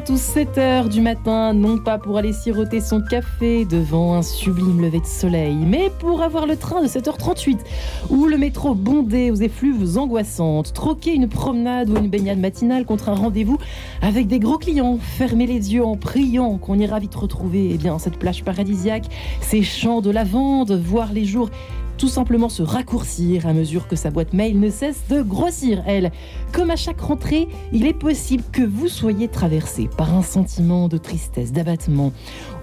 à 6h30 ou 7h du matin, non pas pour aller siroter son café devant un sublime lever de soleil, mais pour avoir le train de 7h38 ou le métro bondé aux effluves angoissantes, troquer une promenade ou une baignade matinale contre un rendez-vous avec des gros clients, fermer les yeux en priant qu'on ira vite retrouver eh bien, cette plage paradisiaque, ces champs de lavande, voir les jours tout simplement se raccourcir à mesure que sa boîte mail ne cesse de grossir, elle. Comme à chaque rentrée, il est possible que vous soyez traversé par un sentiment de tristesse, d'abattement,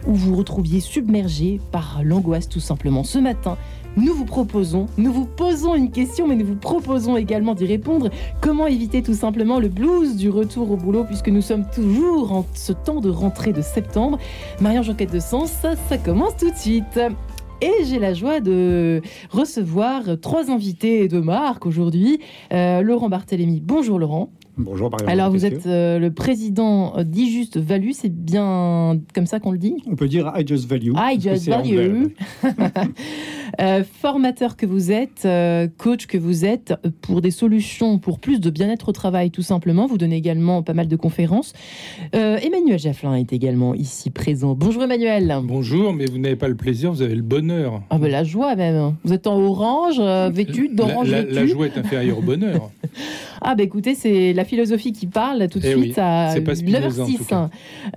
ou vous retrouviez submergé par l'angoisse tout simplement. Ce matin, nous vous proposons, nous vous posons une question, mais nous vous proposons également d'y répondre. Comment éviter tout simplement le blues du retour au boulot, puisque nous sommes toujours en ce temps de rentrée de septembre? Marie-Ange Enquête de Sens, ça commence tout de suite. Et j'ai la joie de recevoir trois invités de marque aujourd'hui. Euh, Laurent Barthélémy, bonjour Laurent. Bonjour, Marie Alors, vous êtes euh, le président d'I-Just Value, c'est bien comme ça qu'on le dit? On peut dire I Just Value. I Just Value. Euh, formateur que vous êtes, euh, coach que vous êtes, pour des solutions pour plus de bien-être au travail, tout simplement. Vous donnez également pas mal de conférences. Emmanuel Jafflin est également ici présent. Bonjour Emmanuel. Bonjour, mais vous n'avez pas le plaisir, vous avez le bonheur. Ah ben la joie même. Vous êtes en orange, vêtu d'orange la, la, joie est inférieure au bonheur. ah ben écoutez, c'est la philosophie qui parle tout de Eh suite oui, à c'est pas Spinoza, en tout 9h06. cas.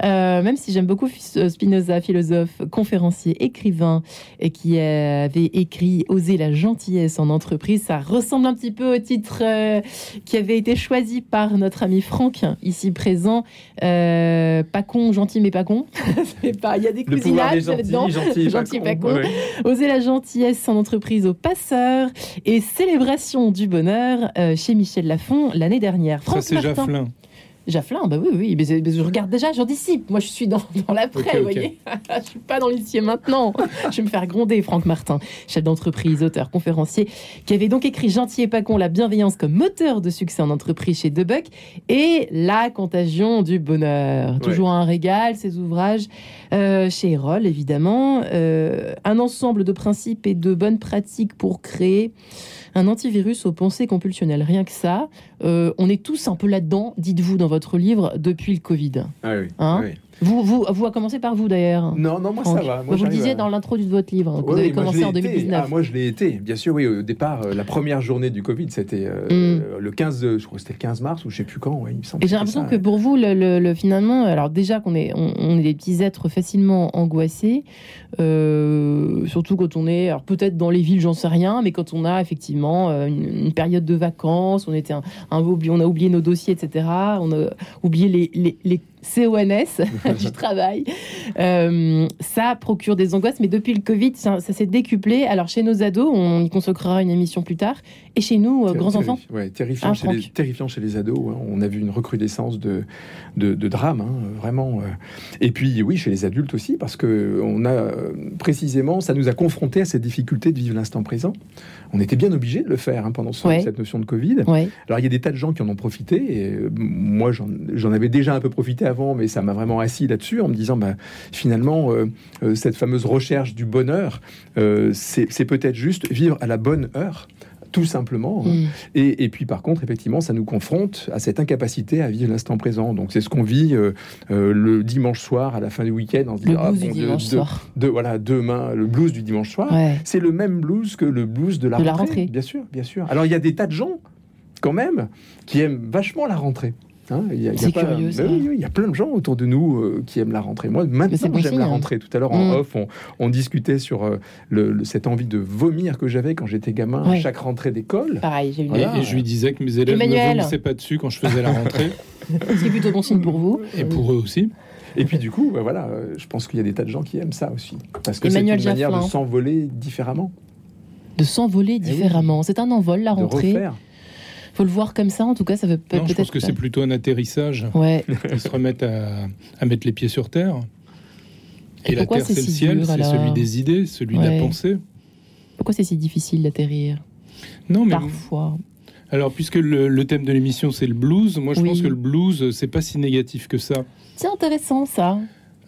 Euh, même si j'aime beaucoup F- Spinoza, philosophe, conférencier, écrivain, et qui avait écrit Oser la gentillesse en entreprise, ça ressemble un petit peu au titre euh, qui avait été choisi par notre ami Franck, ici présent. Euh, pas con, gentil mais pas con. Il y a des Le gentils, là-dedans. gentil, Gentil, pas pas con. con. Ouais, ouais. Oser la gentillesse en entreprise aux passeurs et célébration du bonheur euh, chez Michel L'année dernière. Ça, c'est. Jafflin. Jafflin, bah oui, oui, mais, je regarde déjà, j'anticipe. Moi, je suis dans, dans l'après, Ok, vous voyez. je suis pas dans l'ici maintenant. je vais me faire gronder, Franck Martin, chef d'entreprise, auteur, conférencier, qui avait donc écrit Gentil et pas con, la bienveillance comme moteur de succès en entreprise chez Debuck et La contagion du bonheur. Toujours un régal, ces ouvrages euh, chez Erol, évidemment. Euh, un ensemble de principes et de bonnes pratiques pour créer un antivirus aux pensées compulsionnelles. Rien que ça, euh, on est tous un peu là-dedans, dites-vous dans votre livre, depuis le Covid. Ah oui, Hein oui. Vous, vous, vous a commencé par vous d'ailleurs. Non, non, moi Franck. ça va. Moi, vous le disiez à- dans l'intro de votre livre, que vous Oui, avez oui, moi, je commencé en été. 2019. Ah, moi, je l'ai été. Bien sûr, oui. Au départ, euh, la première journée du Covid, c'était euh, Mm. euh, le 15, de- je crois que c'était le 15 mars ou je sais plus quand. Ouais, il me semble. Et j'ai l'impression que pour vous, le, le- le- finalement, alors déjà qu'on est, on, on est des petits êtres facilement angoissés, euh, surtout quand on est, alors peut-être dans les villes, j'en sais rien, mais quand on a effectivement euh, une, une période de vacances, on était un, un on a oublié nos dossiers, etc. On a oublié les, les, les CONS du travail. Euh, ça procure des angoisses, mais depuis le Covid, ça, ça s'est décuplé. Alors chez nos ados, on y consacrera une émission plus tard, et chez nous, euh, grands enfants. ouais, terrifiant, chez les, terrifiant chez les ados. hein. On a vu une recrudescence de, de, de drames, hein, vraiment. euh. Et puis, oui, chez les adultes aussi, parce que on a précisément, ça nous a confrontés à cette difficulté de vivre l'instant présent. On était bien obligé de le faire hein, pendant ce- Ouais. cette notion de Covid. Ouais. Alors, il y a des tas de gens qui en ont profité. Et moi, j'en avais déjà un peu profité avant, mais ça m'a vraiment assis là-dessus en me disant, bah, finalement, euh, euh, cette fameuse recherche du bonheur, euh, c'est peut-être juste vivre à la bonne heure. Tout simplement. hein. Mm. Et, et puis par contre, effectivement, ça nous confronte à cette incapacité à vivre l'instant présent. Donc c'est ce qu'on vit euh, euh, le dimanche soir à la fin du week-end. On se dit, Le ah, blues bon du Dieu, dimanche de- soir. de- voilà, demain, le blues du dimanche soir. Ouais. C'est le même blues que le blues de la, De la rentrée, rentrée. Bien sûr, bien sûr. Alors il y a des tas de gens, quand même, qui aiment vachement la rentrée. Hein, il y a- il y a C'est pas- curieux, Mais ça. oui, oui, il y a plein de gens autour de nous euh, qui aiment la rentrée. Moi, maintenant, bon j'aime la hein. rentrée. Tout à l'heure, en Mm. off, on, on discutait sur euh, le- le- cette envie de vomir que j'avais quand j'étais gamin Ouais. à chaque rentrée d'école. Pareil, j'ai eu Voilà. Et, et je lui disais que mes élèves Emmanuel. ne vomissaient pas dessus quand je faisais la rentrée, C'est plutôt bon signe pour vous. et pour eux aussi. Et puis du coup, bah, voilà, euh, je pense qu'il y a des tas de gens qui aiment ça aussi. Parce que c'est une manière de s'envoler différemment, De s'envoler Eh oui. différemment. C'est un envol, la de rentrée. refaire. Faut le voir comme ça, en tout cas, ça veut peut- Non, je peut-être. pense que c'est plutôt un atterrissage. Ouais. Ils se remettent à, à mettre les pieds sur terre. Et Et, la terre, c'est c'est le si ciel, c'est celui des idées, celui de la pensée. Pourquoi c'est si difficile d'atterrir Non, mais Parfois. alors, puisque le, le thème de l'émission c'est le blues, moi je Oui. pense que le blues c'est pas si négatif que ça. C'est intéressant, ça.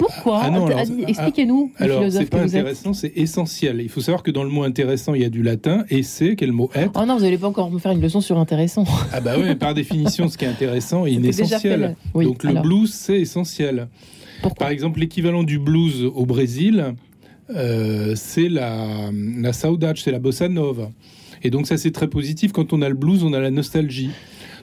Pourquoi Ah non, alors, Adi, ah, Expliquez-nous, Alors, philosophe c'est pas intéressant, c'est essentiel. Il faut savoir que dans le mot intéressant, il y a du latin. Et c'est quel mot être Oh non, vous n'allez pas encore me faire une leçon sur intéressant. Ah bah oui, par définition, ce qui est intéressant est inessentiel. Oui, Donc le blues, c'est essentiel. Pourquoi Par exemple, l'équivalent du blues au Brésil, euh, c'est la, la saudade, c'est la bossa nova. Et donc ça, c'est très positif. Quand on a le blues, on a la nostalgie.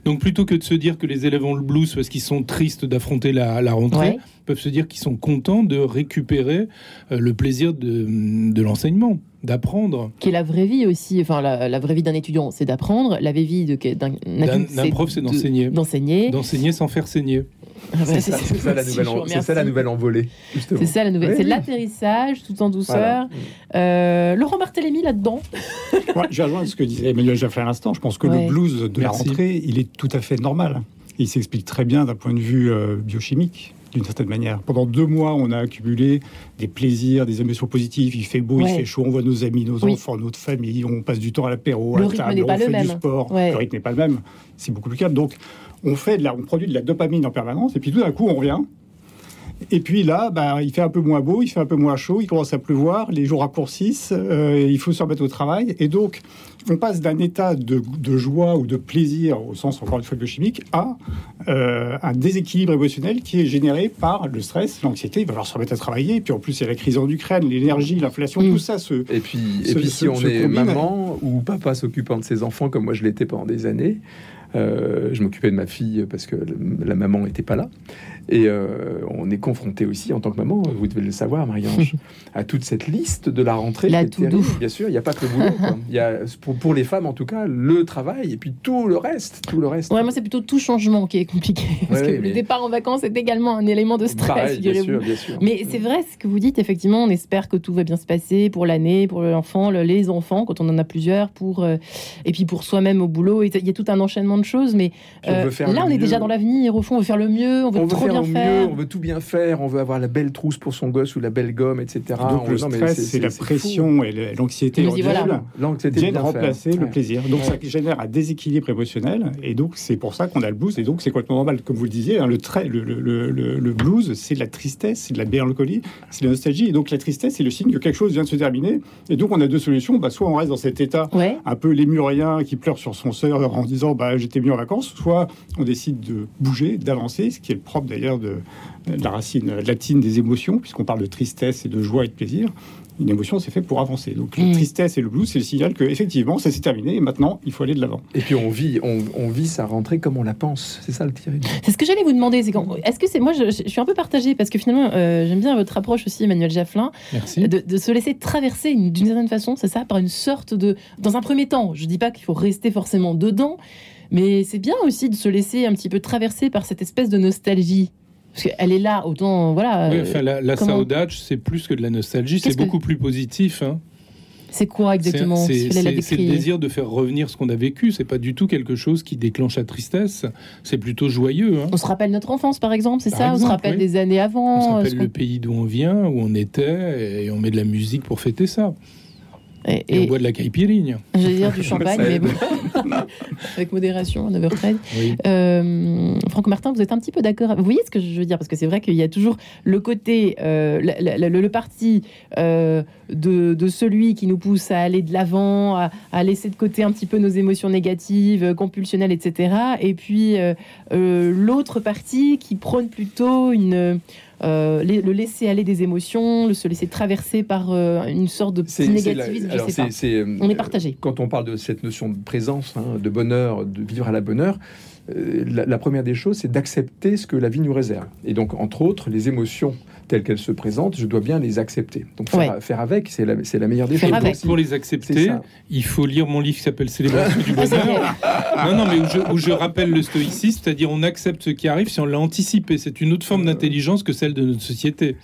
Donc plutôt que de se dire que les élèves ont le blues parce qu'ils sont tristes d'affronter la, la rentrée, Ouais. peuvent se dire qu'ils sont contents de récupérer euh, le plaisir de, de l'enseignement, d'apprendre. Qui est la vraie vie aussi. Enfin, la, la vraie vie d'un étudiant, c'est d'apprendre. La vraie vie de- d'un prof, c'est de- d'enseigner. D'enseigner. D'enseigner sans faire saigner. Ah bah, C'est ça, la nouvelle, c'est ça la envolée. C'est ça la nouvelle. Oui, c'est l'atterrissage tout en douceur. Voilà. Euh, Laurent Barthélémy là-dedans. Ouais, je vais rejoindre ce que disait Emmanuel Jaffray à l'instant. Je pense que Ouais. le blues de la rentrée, il est tout à fait normal. Il s'explique très bien d'un point de vue euh, biochimique, d'une certaine manière. Pendant deux mois, on a accumulé des plaisirs, des émotions positives. Il fait beau, Ouais. il fait chaud, on voit nos amis, nos Oui. enfants, notre famille, on passe du temps à l'apéro, à rythme table, on fait même. du sport. Ouais. Le rythme n'est pas le même. C'est beaucoup plus calme. Donc, on fait de la, on produit de la dopamine en permanence, et puis tout d'un coup, on revient. Et puis là, bah, il fait un peu moins beau, il fait un peu moins chaud, il commence à pleuvoir, les jours raccourcissent, euh, il faut se remettre au travail. Et donc, on passe d'un état de, de joie ou de plaisir, au sens encore une fois biochimique, à euh, un déséquilibre émotionnel qui est généré par le stress, l'anxiété. Il va falloir se remettre à travailler. Et puis en plus, il y a la crise en Ukraine, l'énergie, l'inflation, Mm. tout ça se. Et puis, et puis si on est combine- maman ou papa s'occupant de ses enfants, comme moi je l'étais pendant des années, euh, je m'occupais de ma fille parce que la maman n'était pas là. Et euh, on est confronté aussi en tant que maman, vous devez le savoir, Marie-Ange, à toute cette liste de la rentrée. La to-do. terrible. Bien sûr, il n'y a pas que le boulot. quoi. Il y a, pour, pour les femmes, en tout cas, le travail et puis tout le reste. Tout le reste. Ouais, moi, c'est plutôt tout changement qui est compliqué. Parce Ouais, que le départ en vacances est également un élément de stress, Pareil, bien figurez-vous. sûr, bien sûr. Mais c'est vrai ce que vous dites, effectivement, on espère que tout va bien se passer pour l'année, pour l'enfant, le- les enfants, quand on en a plusieurs, pour, euh, et puis pour soi-même au boulot. Il y a tout un enchaînement de choses, mais on euh, veut faire là, on est mieux. déjà dans l'avenir. Au fond, on veut faire le mieux, on veut on veut trop faire bien faire. mieux, on veut tout bien faire, on veut avoir la belle trousse pour son gosse ou la belle gomme, etc. donc On- le stress, c'est la fou. pression et l'anxiété voilà. L'anxiété viennent remplacer faire. le Ouais. plaisir. Donc Ouais. ça génère un déséquilibre émotionnel. Et donc c'est pour ça qu'on a le blues. Et donc c'est complètement normal, comme vous le disiez. hein, le, le, blues, c'est de la tristesse, c'est de la mélancolie, c'est de la nostalgie. Et donc la tristesse, c'est le signe que quelque chose vient de se terminer. Et donc on a deux solutions. Bah, soit on reste dans cet état Ouais. un peu lémurien qui pleure sur son sœur en disant bah, j'étais mieux en vacances, soit on décide de bouger, d'avancer, ce qui est le propre d'ailleurs de, de la racine latine des émotions, puisqu'on parle de tristesse et de joie et de plaisir. Une émotion, c'est fait pour avancer. Donc la Mm. tristesse et le blues, c'est le signal que effectivement, ça s'est terminé et maintenant, il faut aller de l'avant. Et puis on vit, on, on vit sa rentrée comme on la pense. C'est ça le tiré. C'est ce que j'allais vous demander. Est-ce que c'est moi, je, je suis un peu partagée parce que finalement, euh, j'aime bien votre approche aussi, Emmanuel Jafflin, Merci. de, de se laisser traverser une- d'une certaine façon, c'est ça, par une sorte de. Dans un premier temps, je dis pas qu'il faut rester forcément dedans, mais c'est bien aussi de se laisser un petit peu traverser par cette espèce de nostalgie. Parce qu'elle est là, autant. Voilà. Oui, euh, enfin, la, la saudade, c'est plus que de la nostalgie, c'est beaucoup plus positif. hein. c'est quoi exactement C'est- le désir de faire revenir ce qu'on a vécu. C'est pas du tout quelque chose qui déclenche la tristesse. C'est plutôt joyeux. hein. On se rappelle notre enfance, par exemple, c'est ça? On se rappelle oui. des années On avant se euh, rappelle le pays d'où on vient, où on était, et on met de la musique pour fêter ça. Et, Et, on boit de la caipirinha. j'allais dire du champagne, mais bon. avec modération à 9h13. Oui. Euh, Franck Martin, vous êtes un petit peu d'accord Vous voyez ce que je veux dire Parce que c'est vrai qu'il y a toujours le côté, euh, la- la- la- le, le parti euh, de, de celui qui nous pousse à aller de l'avant, à, à laisser de côté un petit peu nos émotions négatives, euh, compulsionnelles, etc. Et puis l'autre parti qui prône plutôt une... euh, les- le laisser aller des émotions, le se laisser traverser par euh, une sorte de petit la- négativisme, je sais pas. euh, On est partagé. Quand on parle de cette notion de présence, hein, de bonheur, de vivre à la bonne heure, la, la première des choses, c'est d'accepter ce que la vie nous réserve. Et donc, entre autres, les émotions telles qu'elles se présentent, je dois bien les accepter. Donc, faire, Ouais. faire avec, c'est la, meilleure des choses. Pour les accepter, il faut lire mon livre qui s'appelle Célébration du bonheur. Non, non, mais où je, où je rappelle le stoïcisme, c'est-à-dire on accepte ce qui arrive si on l'a anticipé. C'est une autre forme d'intelligence que celle de notre société,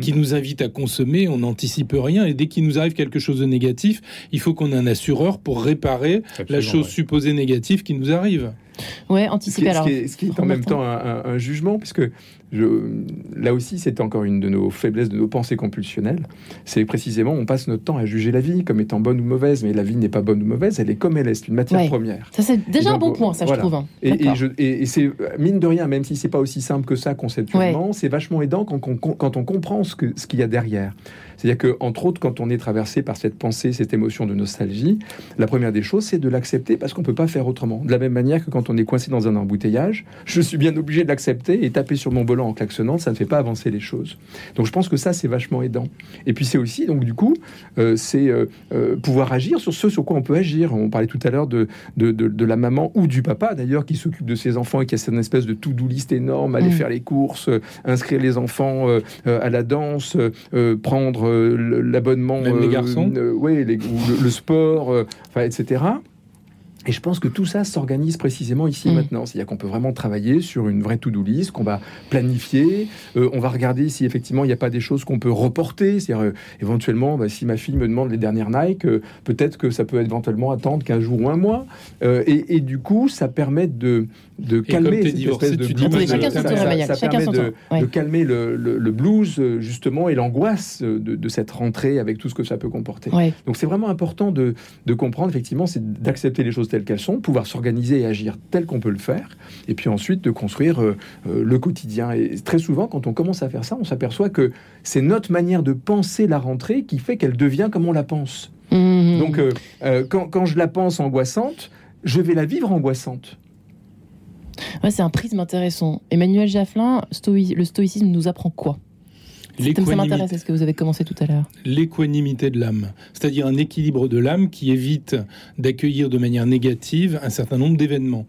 qui nous invite à consommer, on n'anticipe rien, et dès qu'il nous arrive quelque chose de négatif, il faut qu'on ait un assureur pour réparer la chose ouais. supposée négative qui nous arrive. Ouais, Ce qui, anticiper. ce Alors, qui est- ce qui est en même temps un, un- un jugement, puisque je, là aussi, c'est encore une de nos faiblesses, de nos pensées compulsionnelles. C'est précisément, on passe notre temps à juger la vie comme étant bonne ou mauvaise, mais la vie n'est pas bonne ou mauvaise, elle est comme elle est, c'est une matière Ouais. première. ça c'est déjà un bon point, ça voilà. je trouve. hein. Et, et D'accord. je- et- et c'est mine de rien, même si c'est pas aussi simple que ça conceptuellement, c'est vachement aidant quand, on- quand on comprend ce que- ce qu'il y a derrière. C'est-à-dire que, entre autres, quand on est traversé par cette pensée, cette émotion de nostalgie, la première des choses, c'est de l'accepter parce qu'on peut pas faire autrement. De la même manière que quand on est coincé dans un embouteillage, je suis bien obligé de l'accepter et taper sur mon volant en klaxonnant, ça ne fait pas avancer les choses. Donc, je pense que ça, c'est vachement aidant. Et puis, c'est aussi, donc, du coup, euh, c'est euh, euh, pouvoir agir sur ce sur quoi on peut agir. On parlait tout à l'heure de, de, de- de la maman ou du papa, d'ailleurs, qui s'occupe de ses enfants et qui a cette espèce de to-do list énorme, aller Mm. faire les courses, euh, inscrire les enfants à la danse, prendre l'abonnement, les garçons. euh, ouais, les- ou le, le sport, etc. Et je pense que tout ça s'organise précisément ici et Mm. maintenant. C'est-à-dire qu'on peut vraiment travailler sur une vraie to-do list qu'on va planifier. Euh, on va regarder si effectivement il n'y a pas des choses qu'on peut reporter. C'est-à-dire euh, éventuellement, bah, si ma fille me demande les dernières Nike, euh, peut-être que ça peut éventuellement attendre 15 jours ou un mois. Euh, et, et du coup, ça permet de, calmer cette divorcé, espèce de blues. chacun son de. Ouais. de calmer le, le- le blues justement et l'angoisse de, de cette rentrée avec tout ce que ça peut comporter. Ouais. Donc c'est vraiment important de, de comprendre effectivement, c'est d'accepter les choses telles qu'elles sont, pouvoir s'organiser et agir tel qu'on peut le faire, et puis ensuite de construire euh, euh, le quotidien. Et très souvent, quand on commence à faire ça, on s'aperçoit que c'est notre manière de penser la rentrée qui fait qu'elle devient comme on la pense. Mhm. Donc euh, euh, quand, quand je la pense angoissante, je vais la vivre angoissante. Ouais, c'est un prisme intéressant. Emmanuel Jafflin, le stoïcisme nous apprend quoi? Ça L'équanimité- m'intéresse, est-ce que vous avez commencé tout à l'heure l'équanimité de l'âme, c'est-à-dire un équilibre de l'âme qui évite d'accueillir de manière négative un certain nombre d'événements.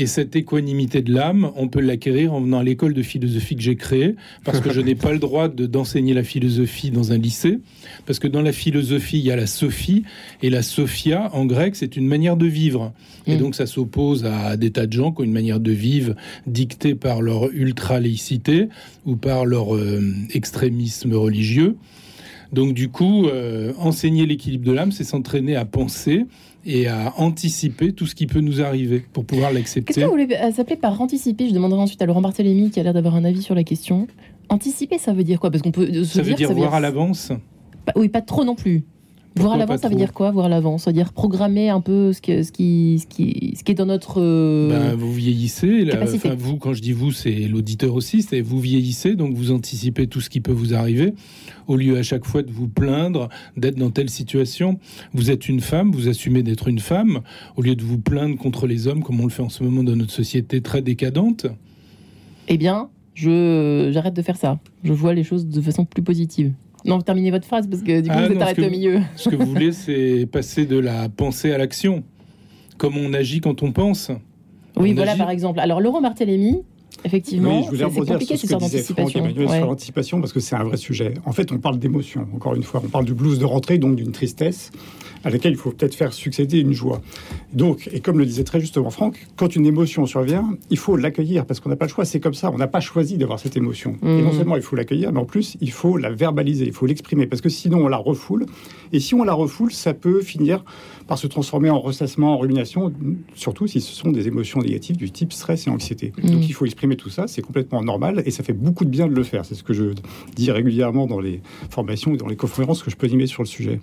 Et cette équanimité de l'âme, on peut l'acquérir en venant à l'école de philosophie que j'ai créée, parce que je n'ai pas le droit de- d'enseigner la philosophie dans un lycée, parce que dans la philosophie, il y a la sophie, et la sophia, en grec, c'est une manière de vivre. Et Mm. donc ça s'oppose à des tas de gens qui ont une manière de vivre dictée par leur ultra-laïcité ou par leur euh, extrémisme religieux. Donc du coup, euh, enseigner l'équilibre de l'âme, c'est s'entraîner à penser et à anticiper tout ce qui peut nous arriver pour pouvoir Qu'est-ce l'accepter. que vous voulez euh, s'appeler par anticiper? Je demanderai ensuite à Laurent Barthélémy qui a l'air d'avoir un avis sur la question. Anticiper, ça veut dire quoi? Parce qu'on peut se Ça veut dire ça voir à l'avance. Pas- Oui, pas trop non plus. Voir à Pourquoi l'avance, pas ça veut dire quoi Voir à l'avance, ça veut dire programmer un peu ce, que, ce, qui, ce, qui, ce qui est dans notre. euh, Ben, vous vieillissez. vous, quand je dis vous, c'est l'auditeur aussi. C'est vous vieillissez, donc vous anticipez tout ce qui peut vous arriver. Au lieu à chaque fois de vous plaindre d'être dans telle situation, vous êtes une femme, vous assumez d'être une femme. Au lieu de vous plaindre contre les hommes, comme on le fait en ce moment dans notre société très décadente. Eh bien, je j'arrête de faire ça. Je vois les choses de façon plus positive. Non, terminez votre phrase parce que du coup, Ah vous êtes arrêté au milieu. Ce que vous voulez, c'est passer de la pensée à l'action. Comme on agit quand on pense. Oui, On voilà agit. par exemple. Alors, Laurent Barthélémy, effectivement, Oui, je voulais rebondir sur ce que disait Franck. Emmanuel Ouais. sur l'anticipation parce que c'est un vrai sujet. En fait, on parle d'émotion, encore une fois. On parle du blues de rentrée, donc d'une tristesse à laquelle il faut peut-être faire succéder une joie. Donc, et comme le disait très justement Franck, quand une émotion survient, il faut l'accueillir parce qu'on n'a pas le choix. C'est comme ça. On n'a pas choisi d'avoir cette émotion. Et non Mhm. seulement il faut l'accueillir, mais en plus, il faut la verbaliser, il faut l'exprimer parce que sinon on la refoule. Et si on la refoule, ça peut finir par se transformer en ressassement, en rumination, surtout si ce sont des émotions négatives du type stress et anxiété. Mhm. Donc il faut exprimer tout ça, c'est complètement normal et ça fait beaucoup de bien de le faire. C'est ce que je dis régulièrement dans les formations et dans les conférences que je peux animer sur le sujet.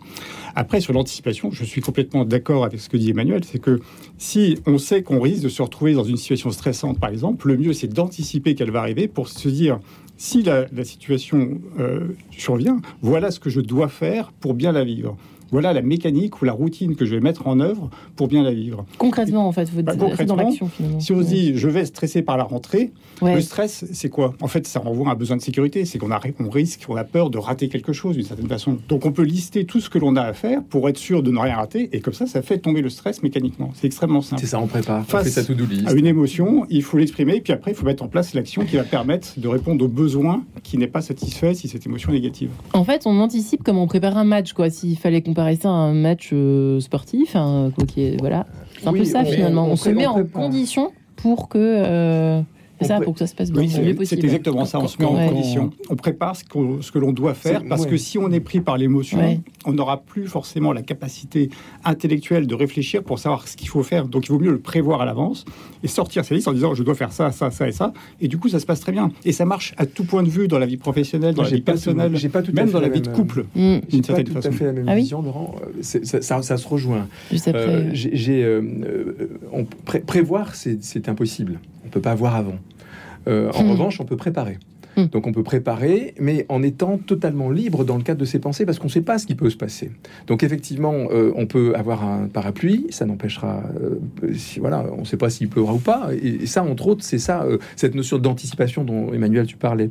Après, sur l'anticipation, je suis complètement d'accord avec ce que dit Emmanuel, c'est que si on sait qu'on risque de se retrouver dans une situation stressante, par exemple, le mieux c'est d'anticiper qu'elle va arriver pour se dire si la, situation euh, survient, voilà ce que je dois faire pour bien la vivre. Voilà la mécanique ou la routine que je vais mettre en œuvre pour bien la vivre. Concrètement, en fait, vous Bah, c'est dans concrètement, l'action finalement. Si on se dit je vais stresser par la rentrée, Ouais. le stress, c'est quoi? En fait, ça renvoie à un besoin de sécurité. C'est qu'on a, on risque, on a peur de rater quelque chose d'une certaine façon. Donc, on peut lister tout ce que l'on a à faire pour être sûr de ne rien rater. Et comme ça, ça fait tomber le stress mécaniquement. C'est extrêmement simple. C'est ça, on prépare. On Face fait sa to-do list. À une émotion, il faut l'exprimer. Puis après, il faut mettre en place l'action qui va permettre de répondre aux besoins qui n'est pas satisfait si cette émotion est négative. En fait, on anticipe comme on prépare un match, quoi. S'il fallait comparer ça à un match euh, sportif, hein, quoi qui est- voilà. C'est un Oui, peu ça on- finalement. On, on se met en condition pour que euh, C'est ça, pré- pour que ça se passe bien, Oui, le c'est exactement ça. On se met en condition. On prépare ce, que l'on doit faire parce ouais. que si on est pris par l'émotion, Ouais. on n'aura plus forcément la capacité intellectuelle de réfléchir pour savoir ce qu'il faut faire. Donc il vaut mieux le prévoir à l'avance et sortir sa liste en disant je dois faire ça, ça, ça et ça. Et du coup, ça se passe très bien. Et ça marche à tout point de vue dans la vie professionnelle, dans la j'ai vie pas tout- personnelle, pas tout à même fait dans la vie de couple. D'une J'ai pas certaine tout façon. à fait la même Ah oui vision, Laurent. Euh, Ça, ça- ça se rejoint. juste après. Euh, j'ai- euh, prévoir, c'est c'est impossible. On peut pas voir avant. Euh, en Hmm. revanche, on peut préparer. Hmm. Donc on peut préparer, mais en étant totalement libre dans le cadre de ses pensées, parce qu'on ne sait pas ce qui peut se passer. Donc effectivement, euh, on peut avoir un parapluie, ça n'empêchera, euh, si, voilà, on ne sait pas s'il pleuvra ou pas. Et, et ça, entre autres, c'est ça, euh, cette notion d'anticipation dont Emmanuel tu parlais.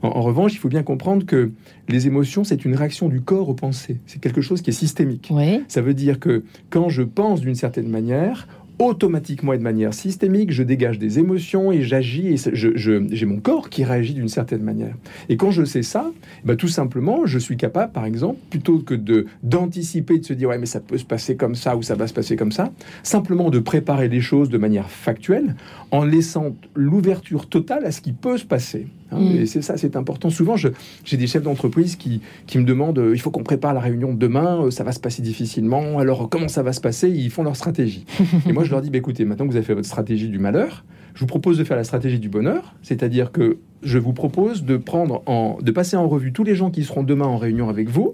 En, en revanche, il faut bien comprendre que les émotions, c'est une réaction du corps aux pensées. C'est quelque chose qui est systémique. Ouais. Ça veut dire que quand je pense d'une certaine manière, automatiquement et de manière systémique, je dégage des émotions et j'agis et j'ai mon corps qui réagit d'une certaine manière. Et quand je sais ça, bah, tout simplement, je suis capable, par exemple, plutôt que d'anticiper, de se dire ouais mais ça peut se passer comme ça ou ça va se passer comme ça, simplement de préparer les choses de manière factuelle en laissant l'ouverture totale à ce qui peut se passer. Hein. Mm. Et c'est ça, c'est important. Souvent, j'ai des chefs d'entreprise qui, qui me demandent euh, il faut qu'on prépare la réunion de demain, euh, ça va se passer difficilement, alors comment ça va se passer? Ils font leur stratégie. Et moi, je leur dis bah, écoutez, maintenant que vous avez fait votre stratégie du malheur, je vous propose de faire la stratégie du bonheur, c'est-à-dire que je vous propose de prendre en, de passer en revue tous les gens qui seront demain en réunion avec vous,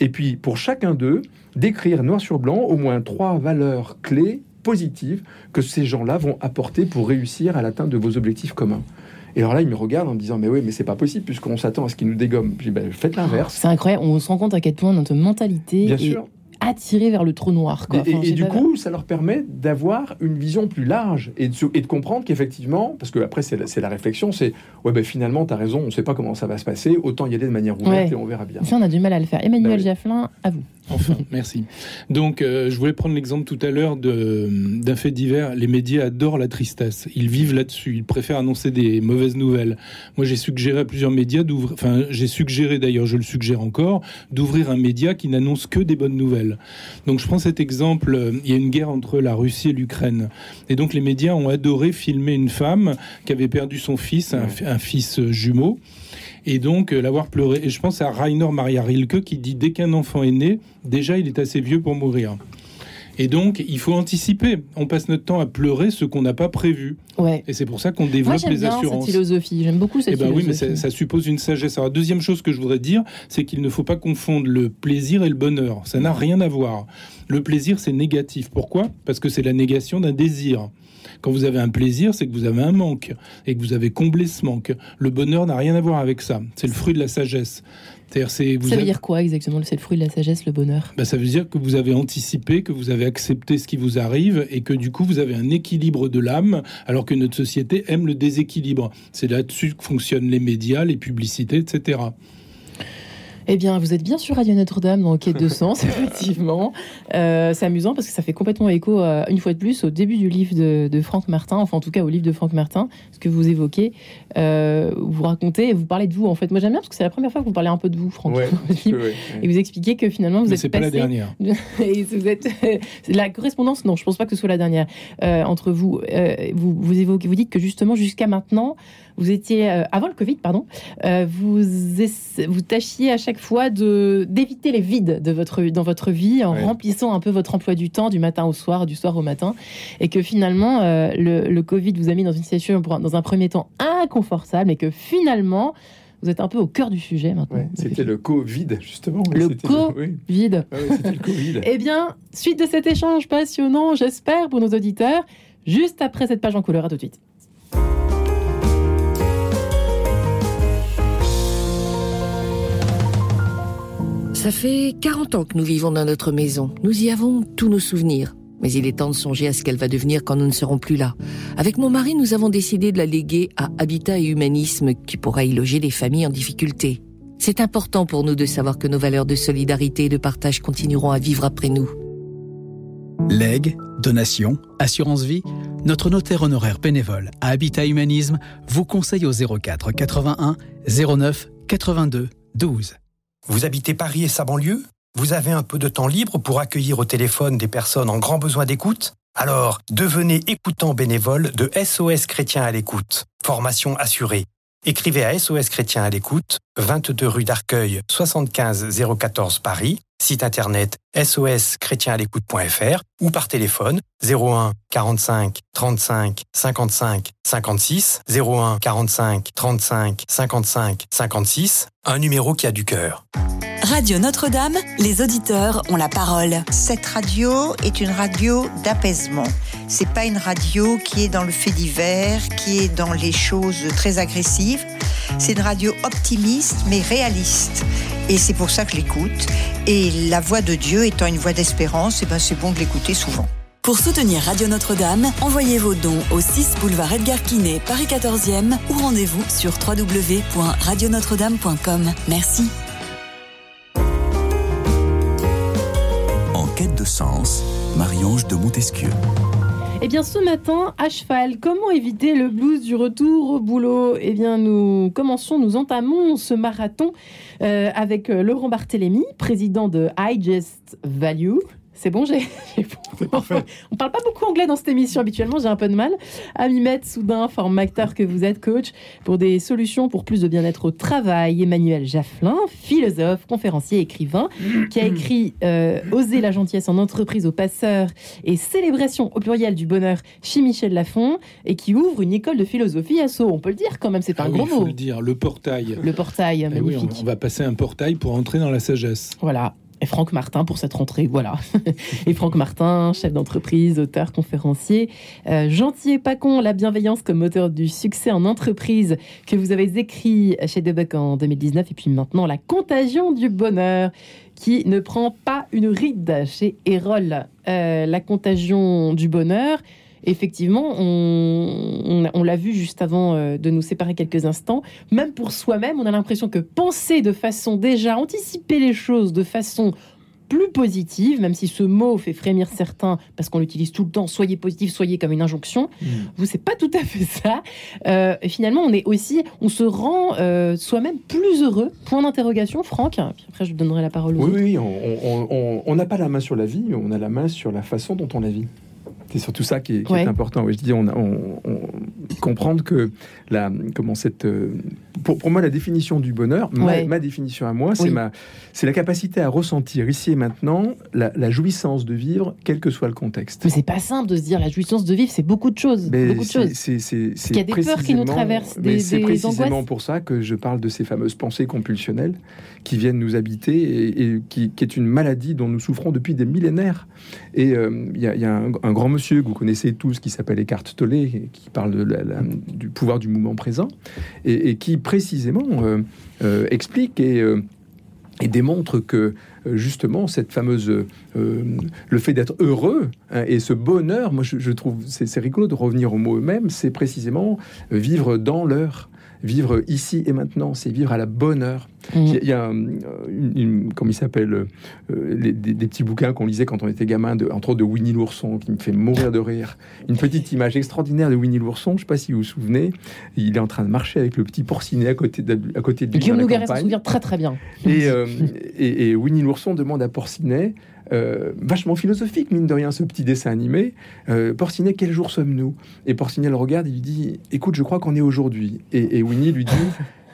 et puis pour chacun d'eux, d'écrire noir sur blanc au moins trois valeurs clés positives que ces gens-là vont apporter pour réussir à l'atteinte de vos objectifs communs. Et alors là, ils me regardent en me disant, mais oui, mais c'est pas possible puisqu'on s'attend à ce qu'ils nous dégomment. Je dis, ben, faites l'inverse. C'est incroyable, on se rend compte à quel point notre mentalité Bien est sûr. Attirée vers le trou noir. Quoi. Et, du pas- coup, ça leur permet d'avoir une vision plus large et de, se- et de comprendre qu'effectivement, parce que après c'est la, réflexion, c'est ouais ben finalement t'as raison, on sait pas comment ça va se passer, autant y aller de manière ouverte Ouais. et on verra bien. Ça, on a du mal à le faire. Emmanuel oui. Jafflin, à vous. Enfin, merci. Donc, euh, je voulais prendre l'exemple tout à l'heure de- d'un fait divers. Les médias adorent la tristesse. Ils vivent là-dessus. Ils préfèrent annoncer des mauvaises nouvelles. Moi, j'ai suggéré à plusieurs médias d'ouvrir, enfin, j'ai suggéré d'ailleurs, je le suggère encore, d'ouvrir un média qui n'annonce que des bonnes nouvelles. Donc, je prends cet exemple. euh, Il y a une guerre entre la Russie et l'Ukraine. Et donc, les médias ont adoré filmer une femme qui avait perdu son fils, un, un fils euh, jumeau et donc euh, l'avoir pleuré. Et je pense à Rainer Maria Rilke qui dit dès qu'un enfant est né, déjà il est assez vieux pour mourir. Et donc il faut anticiper. On passe notre temps à pleurer ce qu'on n'a pas prévu. Ouais. Et c'est pour ça qu'on Moi, développe j'aime les bien assurances. cette philosophie. J'aime beaucoup cette Eh ben oui, mais ça, ça suppose une sagesse. Alors, deuxième chose que je voudrais dire, c'est qu'il ne faut pas confondre le plaisir et le bonheur. Ça n'a rien à voir. Le plaisir, c'est négatif. Pourquoi? Parce que c'est la négation d'un désir. Quand vous avez un plaisir, c'est que vous avez un manque et que vous avez comblé ce manque. Le bonheur n'a rien à voir avec ça. C'est le fruit de la sagesse. C'est vous Ça veut dire quoi exactement C'est le fruit de la sagesse, le bonheur? Bah, ça veut dire que vous avez anticipé, que vous avez accepté ce qui vous arrive et que du coup vous avez un équilibre de l'âme alors que notre société aime le déséquilibre. C'est là-dessus que fonctionnent les médias, les publicités, etc. Eh bien, vous êtes bien sur Radio Notre-Dame dans Quête de Sens, effectivement. Euh, c'est amusant parce que ça fait complètement écho, euh, une fois de plus, au début du livre de, de Franck Martin, enfin en tout cas au livre de Franck Martin, ce que vous évoquez, euh, vous racontez et vous parlez de vous. En fait, moi j'aime bien parce que c'est la première fois que vous parlez un peu de vous, Franck. Ouais. Et vous expliquez que finalement vous Mais êtes c'est pas la dernière. et vous êtes la correspondance non je pense pas que ce soit la dernière euh, entre vous Euh, vous vous évoquez vous dites que justement jusqu'à maintenant vous étiez euh, avant le Covid pardon euh, vous essa- vous tâchiez à chaque fois de d'éviter les vides de votre dans votre vie en Ouais. remplissant un peu votre emploi du temps du matin au soir du soir au matin et que finalement euh, le, le Covid vous a mis dans une situation pour dans un premier temps inconfortable et que finalement vous êtes un peu au cœur du sujet maintenant Ouais, C'était le Covid, justement. Le C'était co- oui. vide Ah ouais, c'était le Covid. eh bien, suite de cet échange passionnant, j'espère, pour nos auditeurs, juste après cette page en couleur. À tout de suite. Ça fait 40 ans que nous vivons dans notre maison. Nous y avons tous nos souvenirs. Mais il est temps de songer à ce qu'elle va devenir quand nous ne serons plus là. Avec mon mari, nous avons décidé de la léguer à Habitat et Humanisme qui pourra y loger les familles en difficulté. C'est important pour nous de savoir que nos valeurs de solidarité et de partage continueront à vivre après nous. Legs, donations, assurance vie, notre notaire honoraire bénévole à Habitat Humanisme vous conseille au 04 81 09 82 12. Vous habitez Paris et sa banlieue? Vous avez un peu de temps libre pour accueillir au téléphone des personnes en grand besoin d'écoute? Alors, devenez écoutant bénévole de SOS Chrétien à l'écoute. Formation assurée. Écrivez à SOS Chrétien à l'écoute, 22 rue d'Arcueil, 75 014 Paris, site internet soschrétienàlécoute.fr ou par téléphone 01 45 35 55 56 01 45 35 55 56, un numéro qui a du cœur. Radio Notre-Dame, les auditeurs ont la parole. Cette radio est une radio d'apaisement. C'est pas une radio qui est dans le fait divers, qui est dans les choses très agressives. C'est une radio optimiste mais réaliste. Et c'est pour ça que je l'écoute. Et la voix de Dieu étant une voix d'espérance, et eh ben c'est bon de l'écouter souvent. Pour soutenir Radio Notre-Dame, envoyez vos dons au 6 boulevard Edgar Quinet, Paris 14e ou rendez-vous sur www.radionotre-dame.com. Merci. En quête de sens, Marie-Ange de Montesquieu. Eh bien, ce matin, à cheval, comment éviter le blues du retour au boulot? Eh bien, nous commençons, nous entamons ce marathon euh, avec euh, Laurent Barthélémy, président de iGest Value. C'est bon, j'ai. On parle pas beaucoup anglais dans cette émission habituellement, j'ai un peu de mal. À m'y mettre soudain, formateur que vous êtes, coach, pour des solutions pour plus de bien-être au travail. Emmanuel Jafflin, philosophe, conférencier, écrivain, qui a écrit euh, Oser la gentillesse en entreprise aux passeurs et Célébration au pluriel du bonheur chez Michel Lafon, et qui ouvre une école de philosophie à Sceaux. On peut le dire quand même, c'est un ah gros il mot. faut le dire, le portail. Le portail, eh magnifique. on, on va passer un portail pour entrer dans la sagesse. Voilà, et Franck Martin pour cette rentrée. Voilà. et Franck Martin, chef d'entreprise, auteur, conférencier. Euh, gentil et pas con, la bienveillance comme moteur du succès en entreprise que vous avez écrit chez Debuck en 2019. Et puis maintenant, la contagion du bonheur qui ne prend pas une ride chez Erol. Euh, la contagion du bonheur effectivement, on, on, l'a vu juste avant euh, de nous séparer quelques instants, même pour soi-même, on a l'impression que penser de façon déjà, anticiper les choses de façon plus positive, même si ce mot fait frémir certains parce qu'on l'utilise tout le temps, soyez positif, soyez comme une injonction. Mmh. Vous, c'est pas tout à fait ça. Euh, finalement, on est aussi, on se rend euh, soi-même plus heureux. Point d'interrogation, Franck. Puis après, je donnerai la parole aux oui, autres. Oui, on n'a pas la main sur la vie, on a la main sur la façon dont on la vit. C'est surtout ça qui est, qui est important. je dis, on, on, on, comprendre que la, comment cette, euh, pour, pour, moi, la définition du bonheur, ma, ma définition à moi, c'est ma, c'est la capacité à ressentir ici et maintenant la, la, jouissance de vivre, quel que soit le contexte. Mais c'est pas simple de se dire la jouissance de vivre, c'est beaucoup de choses. Mais beaucoup de choses. C'est, c'est, Il y a des peurs qui nous traversent, des, c'est précisément angoisses. pour ça que je parle de ces fameuses pensées compulsionnelles qui viennent nous habiter et, et qui, qui, est une maladie dont nous souffrons depuis des millénaires. Et il euh, y, y, a un, un, grand monsieur que vous connaissez tous qui s'appelle Eckhart Tolle, qui parle du pouvoir du moment présent et, qui précisément euh, euh, explique et, euh, et, démontre que justement cette fameuse le fait d'être heureux hein, et ce bonheur, moi je, je trouve c'est rigolo de revenir au mot eux-mêmes, c'est précisément vivre dans l'heure vivre ici et maintenant, c'est vivre à la bonne heure. Mmh. Il y a, une, une, comme il s'appelle, euh, les, des, des, petits bouquins qu'on lisait quand on était gamin, de, entre autres de Winnie l'ourson, qui me fait mourir de rire. Une petite image extraordinaire de Winnie l'ourson, je ne sais pas si vous vous souvenez, il est en train de marcher avec le petit porcinet à côté de, à côté de lui. Guillaume Nougaret s'en souvient très très bien. Et, euh, et, et Winnie l'ourson demande à Porcinet, euh, vachement philosophique, mine de rien, ce petit dessin animé. Euh, Porcinet, quel jour sommes-nous? Et Porcinet le regarde et lui dit Écoute, je crois qu'on est aujourd'hui. Et, et, Winnie lui dit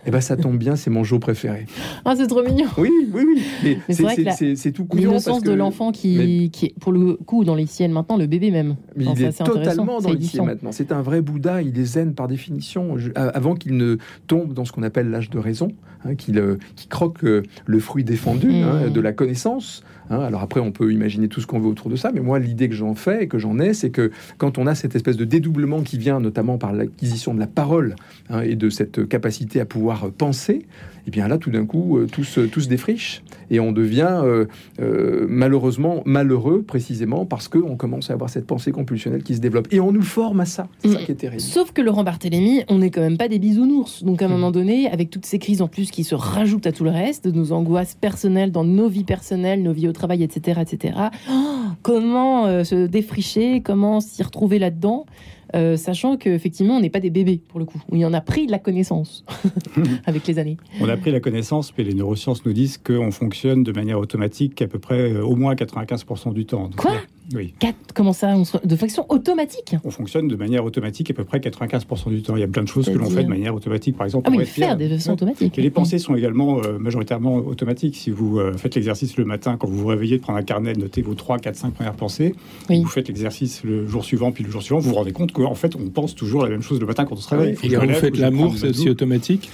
Eh ben, ça tombe bien, c'est mon jour préféré. Ah, c'est trop mignon. Oui, oui, oui. Mais, Mais c'est tout couillon. L'innocence de l'enfant qui, mais... qui, est, pour le coup, dans les siennes maintenant, le bébé même. Mais il est, est totalement dans les maintenant. C'est un vrai Bouddha, il est zen par définition, je, avant qu'il ne tombe dans ce qu'on appelle l'âge de raison, hein, qu'il qui croque euh, le fruit défendu mmh. hein, de la connaissance. Hein, alors après, on peut imaginer tout ce qu'on veut autour de ça, mais moi, l'idée que j'en fais et que j'en ai, c'est que quand on a cette espèce de dédoublement qui vient notamment par l'acquisition de la parole hein, et de cette capacité à pouvoir penser, et bien là, tout d'un coup, euh, tout, se, tout se défriche et on devient euh, euh, malheureusement malheureux précisément parce qu'on commence à avoir cette pensée compulsionnelle qui se développe. Et on nous forme à ça. C'est ça qui est terrible. Sauf que Laurent Barthélémy, on n'est quand même pas des bisounours. Donc à un mmh. moment donné, avec toutes ces crises en plus qui se rajoutent à tout le reste, de nos angoisses personnelles dans nos vies personnelles, nos vies au travail, etc., etc. Oh, comment euh, se défricher Comment s'y retrouver là-dedans? Euh, sachant qu'effectivement, on n'est pas des bébés, pour le coup. Il y en a pris de la connaissance avec les années. On a pris la connaissance, mais les neurosciences nous disent qu'on fonctionne de manière automatique à peu près euh, au moins 95% du temps. Donc, Quoi? Oui. Quatre- comment ça on se- De façon automatique On fonctionne de manière automatique à peu près 95% du temps. Il y a plein de choses que l'on fait de manière automatique. Par exemple, Ah on oui, respire. faire des façons automatiques. Et les pensées sont également euh, majoritairement automatiques. Si vous euh, faites l'exercice le matin, quand vous vous réveillez, de prendre un carnet, de noter vos 3, 4, 5 premières pensées, Oui. vous faites l'exercice le jour suivant, puis le jour suivant, vous vous rendez compte qu'en fait, on pense toujours la même chose le matin quand on se réveille. Et Faut que je quand vous faites l'amour, c'est aussi automatique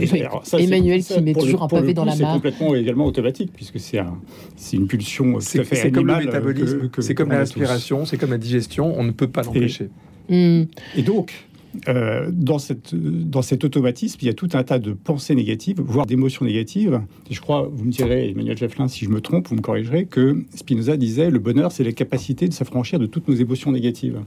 Et Oui. alors, ça, c'est- Emmanuel ça, qui met le- toujours un pavé dans coup, la C'est mare. complètement également automatique, puisque c'est un, c'est une pulsion tout à C'est fait c'est comme le euh, métabolisme, c'est comme la respiration, c'est comme la digestion, on ne peut pas l'empêcher. Hmm. Et donc, euh, dans, cette, dans cet automatisme, il y a tout un tas de pensées négatives, voire d'émotions négatives. Et je crois, vous me direz, Emmanuel Jefflin, si je me trompe, vous me corrigerez, que Spinoza disait le bonheur, c'est la capacité de s'affranchir de toutes nos émotions négatives.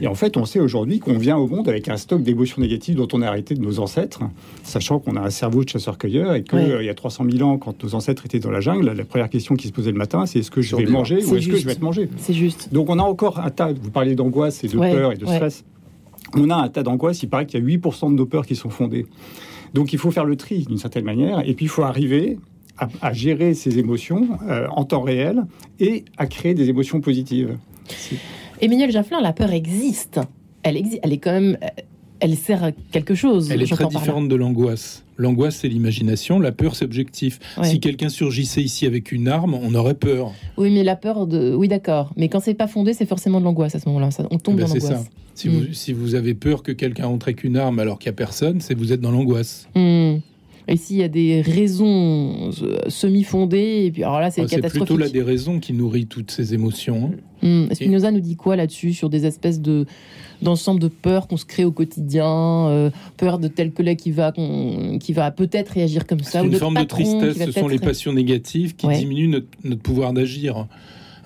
Et en fait, on sait aujourd'hui qu'on vient au monde avec un stock d'émotions négatives dont on a arrêté de nos ancêtres, sachant qu'on a un cerveau de chasseur-cueilleur et qu'il Ouais. y a 300 000 ans, quand nos ancêtres étaient dans la jungle, la première question qui se posait le matin, c'est est-ce que je vais manger ou est-ce que je vais être mangé? C'est juste. donc on a encore un tas, vous parliez d'angoisse et de Ouais, peur et de ouais. stress. On a un tas d'angoisse, il paraît qu'il y a 8% de nos peurs qui sont fondées. Donc il faut faire le tri d'une certaine manière, et puis il faut arriver à, gérer ces émotions euh, en temps réel et à créer des émotions positives. Emmanuel Jafflin, la peur existe. Elle existe. Elle est quand même. Elle sert à quelque chose. Elle est très différente de l'angoisse. L'angoisse, c'est l'imagination, la peur, c'est objectif. Ouais. Si quelqu'un surgissait ici avec une arme, on aurait peur. Oui, mais la peur de. Oui, d'accord. Mais quand c'est pas fondé, c'est forcément de l'angoisse à ce moment-là. Ça- On tombe Ben, dans c'est l'angoisse. ça. Si, vous, si vous avez peur que quelqu'un entre avec une arme alors qu'il n'y a personne, c'est vous êtes dans l'angoisse. Hmm. Et s'il y a des raisons euh, semi-fondées, et puis alors là, c'est Ah, C'est catastrophique. plutôt la déraison qui nourrit toutes ces émotions. hein. Hmm. Spinoza nous dit quoi là-dessus Sur des espèces de d'ensemble de peurs qu'on se crée au quotidien, euh, peur de tel collègue qui va, qui va peut-être réagir comme ça, ou une forme de patron tristesse, ce sont les passions négatives qui Ouais. diminuent notre, notre pouvoir d'agir.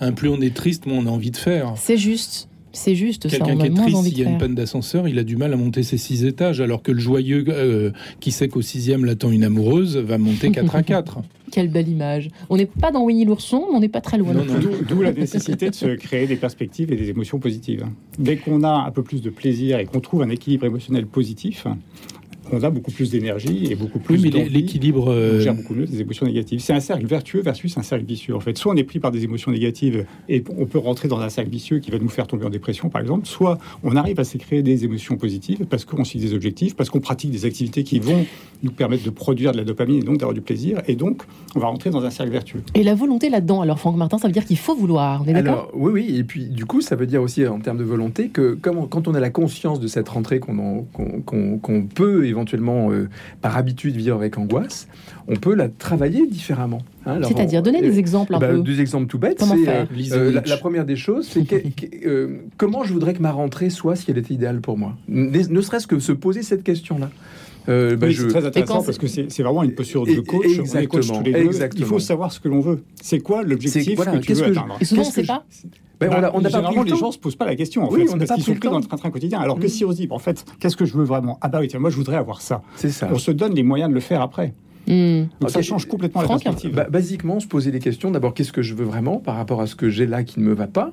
Hein, plus on est triste, moins on a envie de faire. C'est juste, c'est juste ça. Quelqu'un qui a est triste, s'il y a une panne d'ascenseur, il a du mal à monter ses six étages, alors que le joyeux euh, qui sait qu'au sixième l'attend une amoureuse va monter 4 à 4. Quelle belle image. On n'est pas dans Winnie l'ourson, mais on n'est pas très loin. D'où la nécessité de se créer des perspectives et des émotions positives. Dès qu'on a un peu plus de plaisir et qu'on trouve un équilibre émotionnel positif, on a beaucoup plus d'énergie et beaucoup plus Oui, mais l'équilibre. On euh, gère beaucoup mieux des émotions négatives. C'est un cercle vertueux versus un cercle vicieux. En fait, soit on est pris par des émotions négatives et on peut rentrer dans un cercle vicieux qui va nous faire tomber en dépression, par exemple. Soit on arrive à se créer des émotions positives parce qu'on suit des objectifs, parce qu'on pratique des activités qui vont nous permettre de produire de la dopamine et donc d'avoir du plaisir. Et donc, on va rentrer dans un cercle vertueux. Et la volonté là-dedans, alors Franck Martin, ça veut dire qu'il faut vouloir. On est d'accord? Alors, oui, oui, et puis du coup, ça veut dire aussi en termes de volonté que comme, quand on a la conscience de cette rentrée qu'on qu'on- qu'on peut éventuellement, euh, par habitude, vivre avec angoisse, on peut la travailler différemment. hein. C'est-à-dire, on- donner euh, des exemples un bah, peu. Deux exemples tout bêtes. Comment c'est, faire euh, euh, la, première des choses, c'est euh, comment je voudrais que ma rentrée soit si elle était idéale pour moi? Ne, ne serait-ce que se poser cette question-là. Euh, bah, Oui, je- c'est très intéressant parce que c'est vraiment une posture de coach. On est coach exactement, tous les deux. exactement. Il faut savoir ce que l'on veut. C'est quoi l'objectif voilà, que tu veux que je- atteindre? Et souvent, on Qu'est-ce sait pas. Ben, on n'a pas pris le les temps. gens se posent pas la question en Oui, fait, on parce qu'ils sont pris dans le train-train quotidien. Alors que Mm. si on se dit, en fait, qu'est-ce que je veux vraiment? Ah bah oui, tiens, moi je voudrais avoir ça. C'est ça. On se donne les moyens de le faire après. Hmm. Donc ça change complètement Franck, la perspective. Bah, basiquement, se poser des questions. D'abord, qu'est-ce que je veux vraiment par rapport à ce que j'ai là qui ne me va pas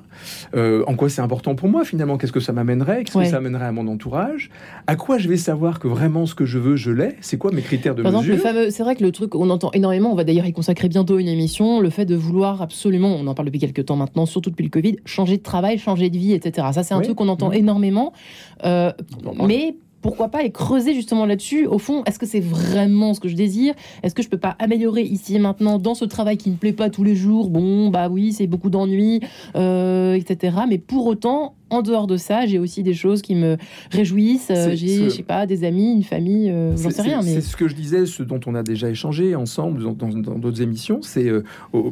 Euh, En quoi c'est important pour moi finalement? Qu'est-ce que ça m'amènerait? Qu'est-ce Ouais. que ça amènerait à mon entourage? À quoi je vais savoir que vraiment ce que je veux, je l'ai? C'est quoi mes critères de Par mesure? c'est vrai que le truc, on entend énormément, on va d'ailleurs y consacrer bientôt une émission, le fait de vouloir absolument, on en parle depuis quelques temps maintenant, surtout depuis le Covid, changer de travail, changer de vie, etc. Ça, c'est un Oui. truc qu'on entend énormément. Euh, mais pourquoi pas et creuser justement là-dessus. Au fond, est-ce que c'est vraiment ce que je désire? Est-ce que je peux pas améliorer ici et maintenant dans ce travail qui ne plaît pas tous les jours? Bon, bah oui, c'est beaucoup d'ennuis, euh, etc. Mais pour autant, en dehors de ça, j'ai aussi des choses qui me réjouissent. Euh, j'ai, je sais pas, des amis, une famille, euh, j'en sais rien. c'est- Mais C'est ce que je disais, ce dont on a déjà échangé ensemble dans- d'autres émissions. C'est euh,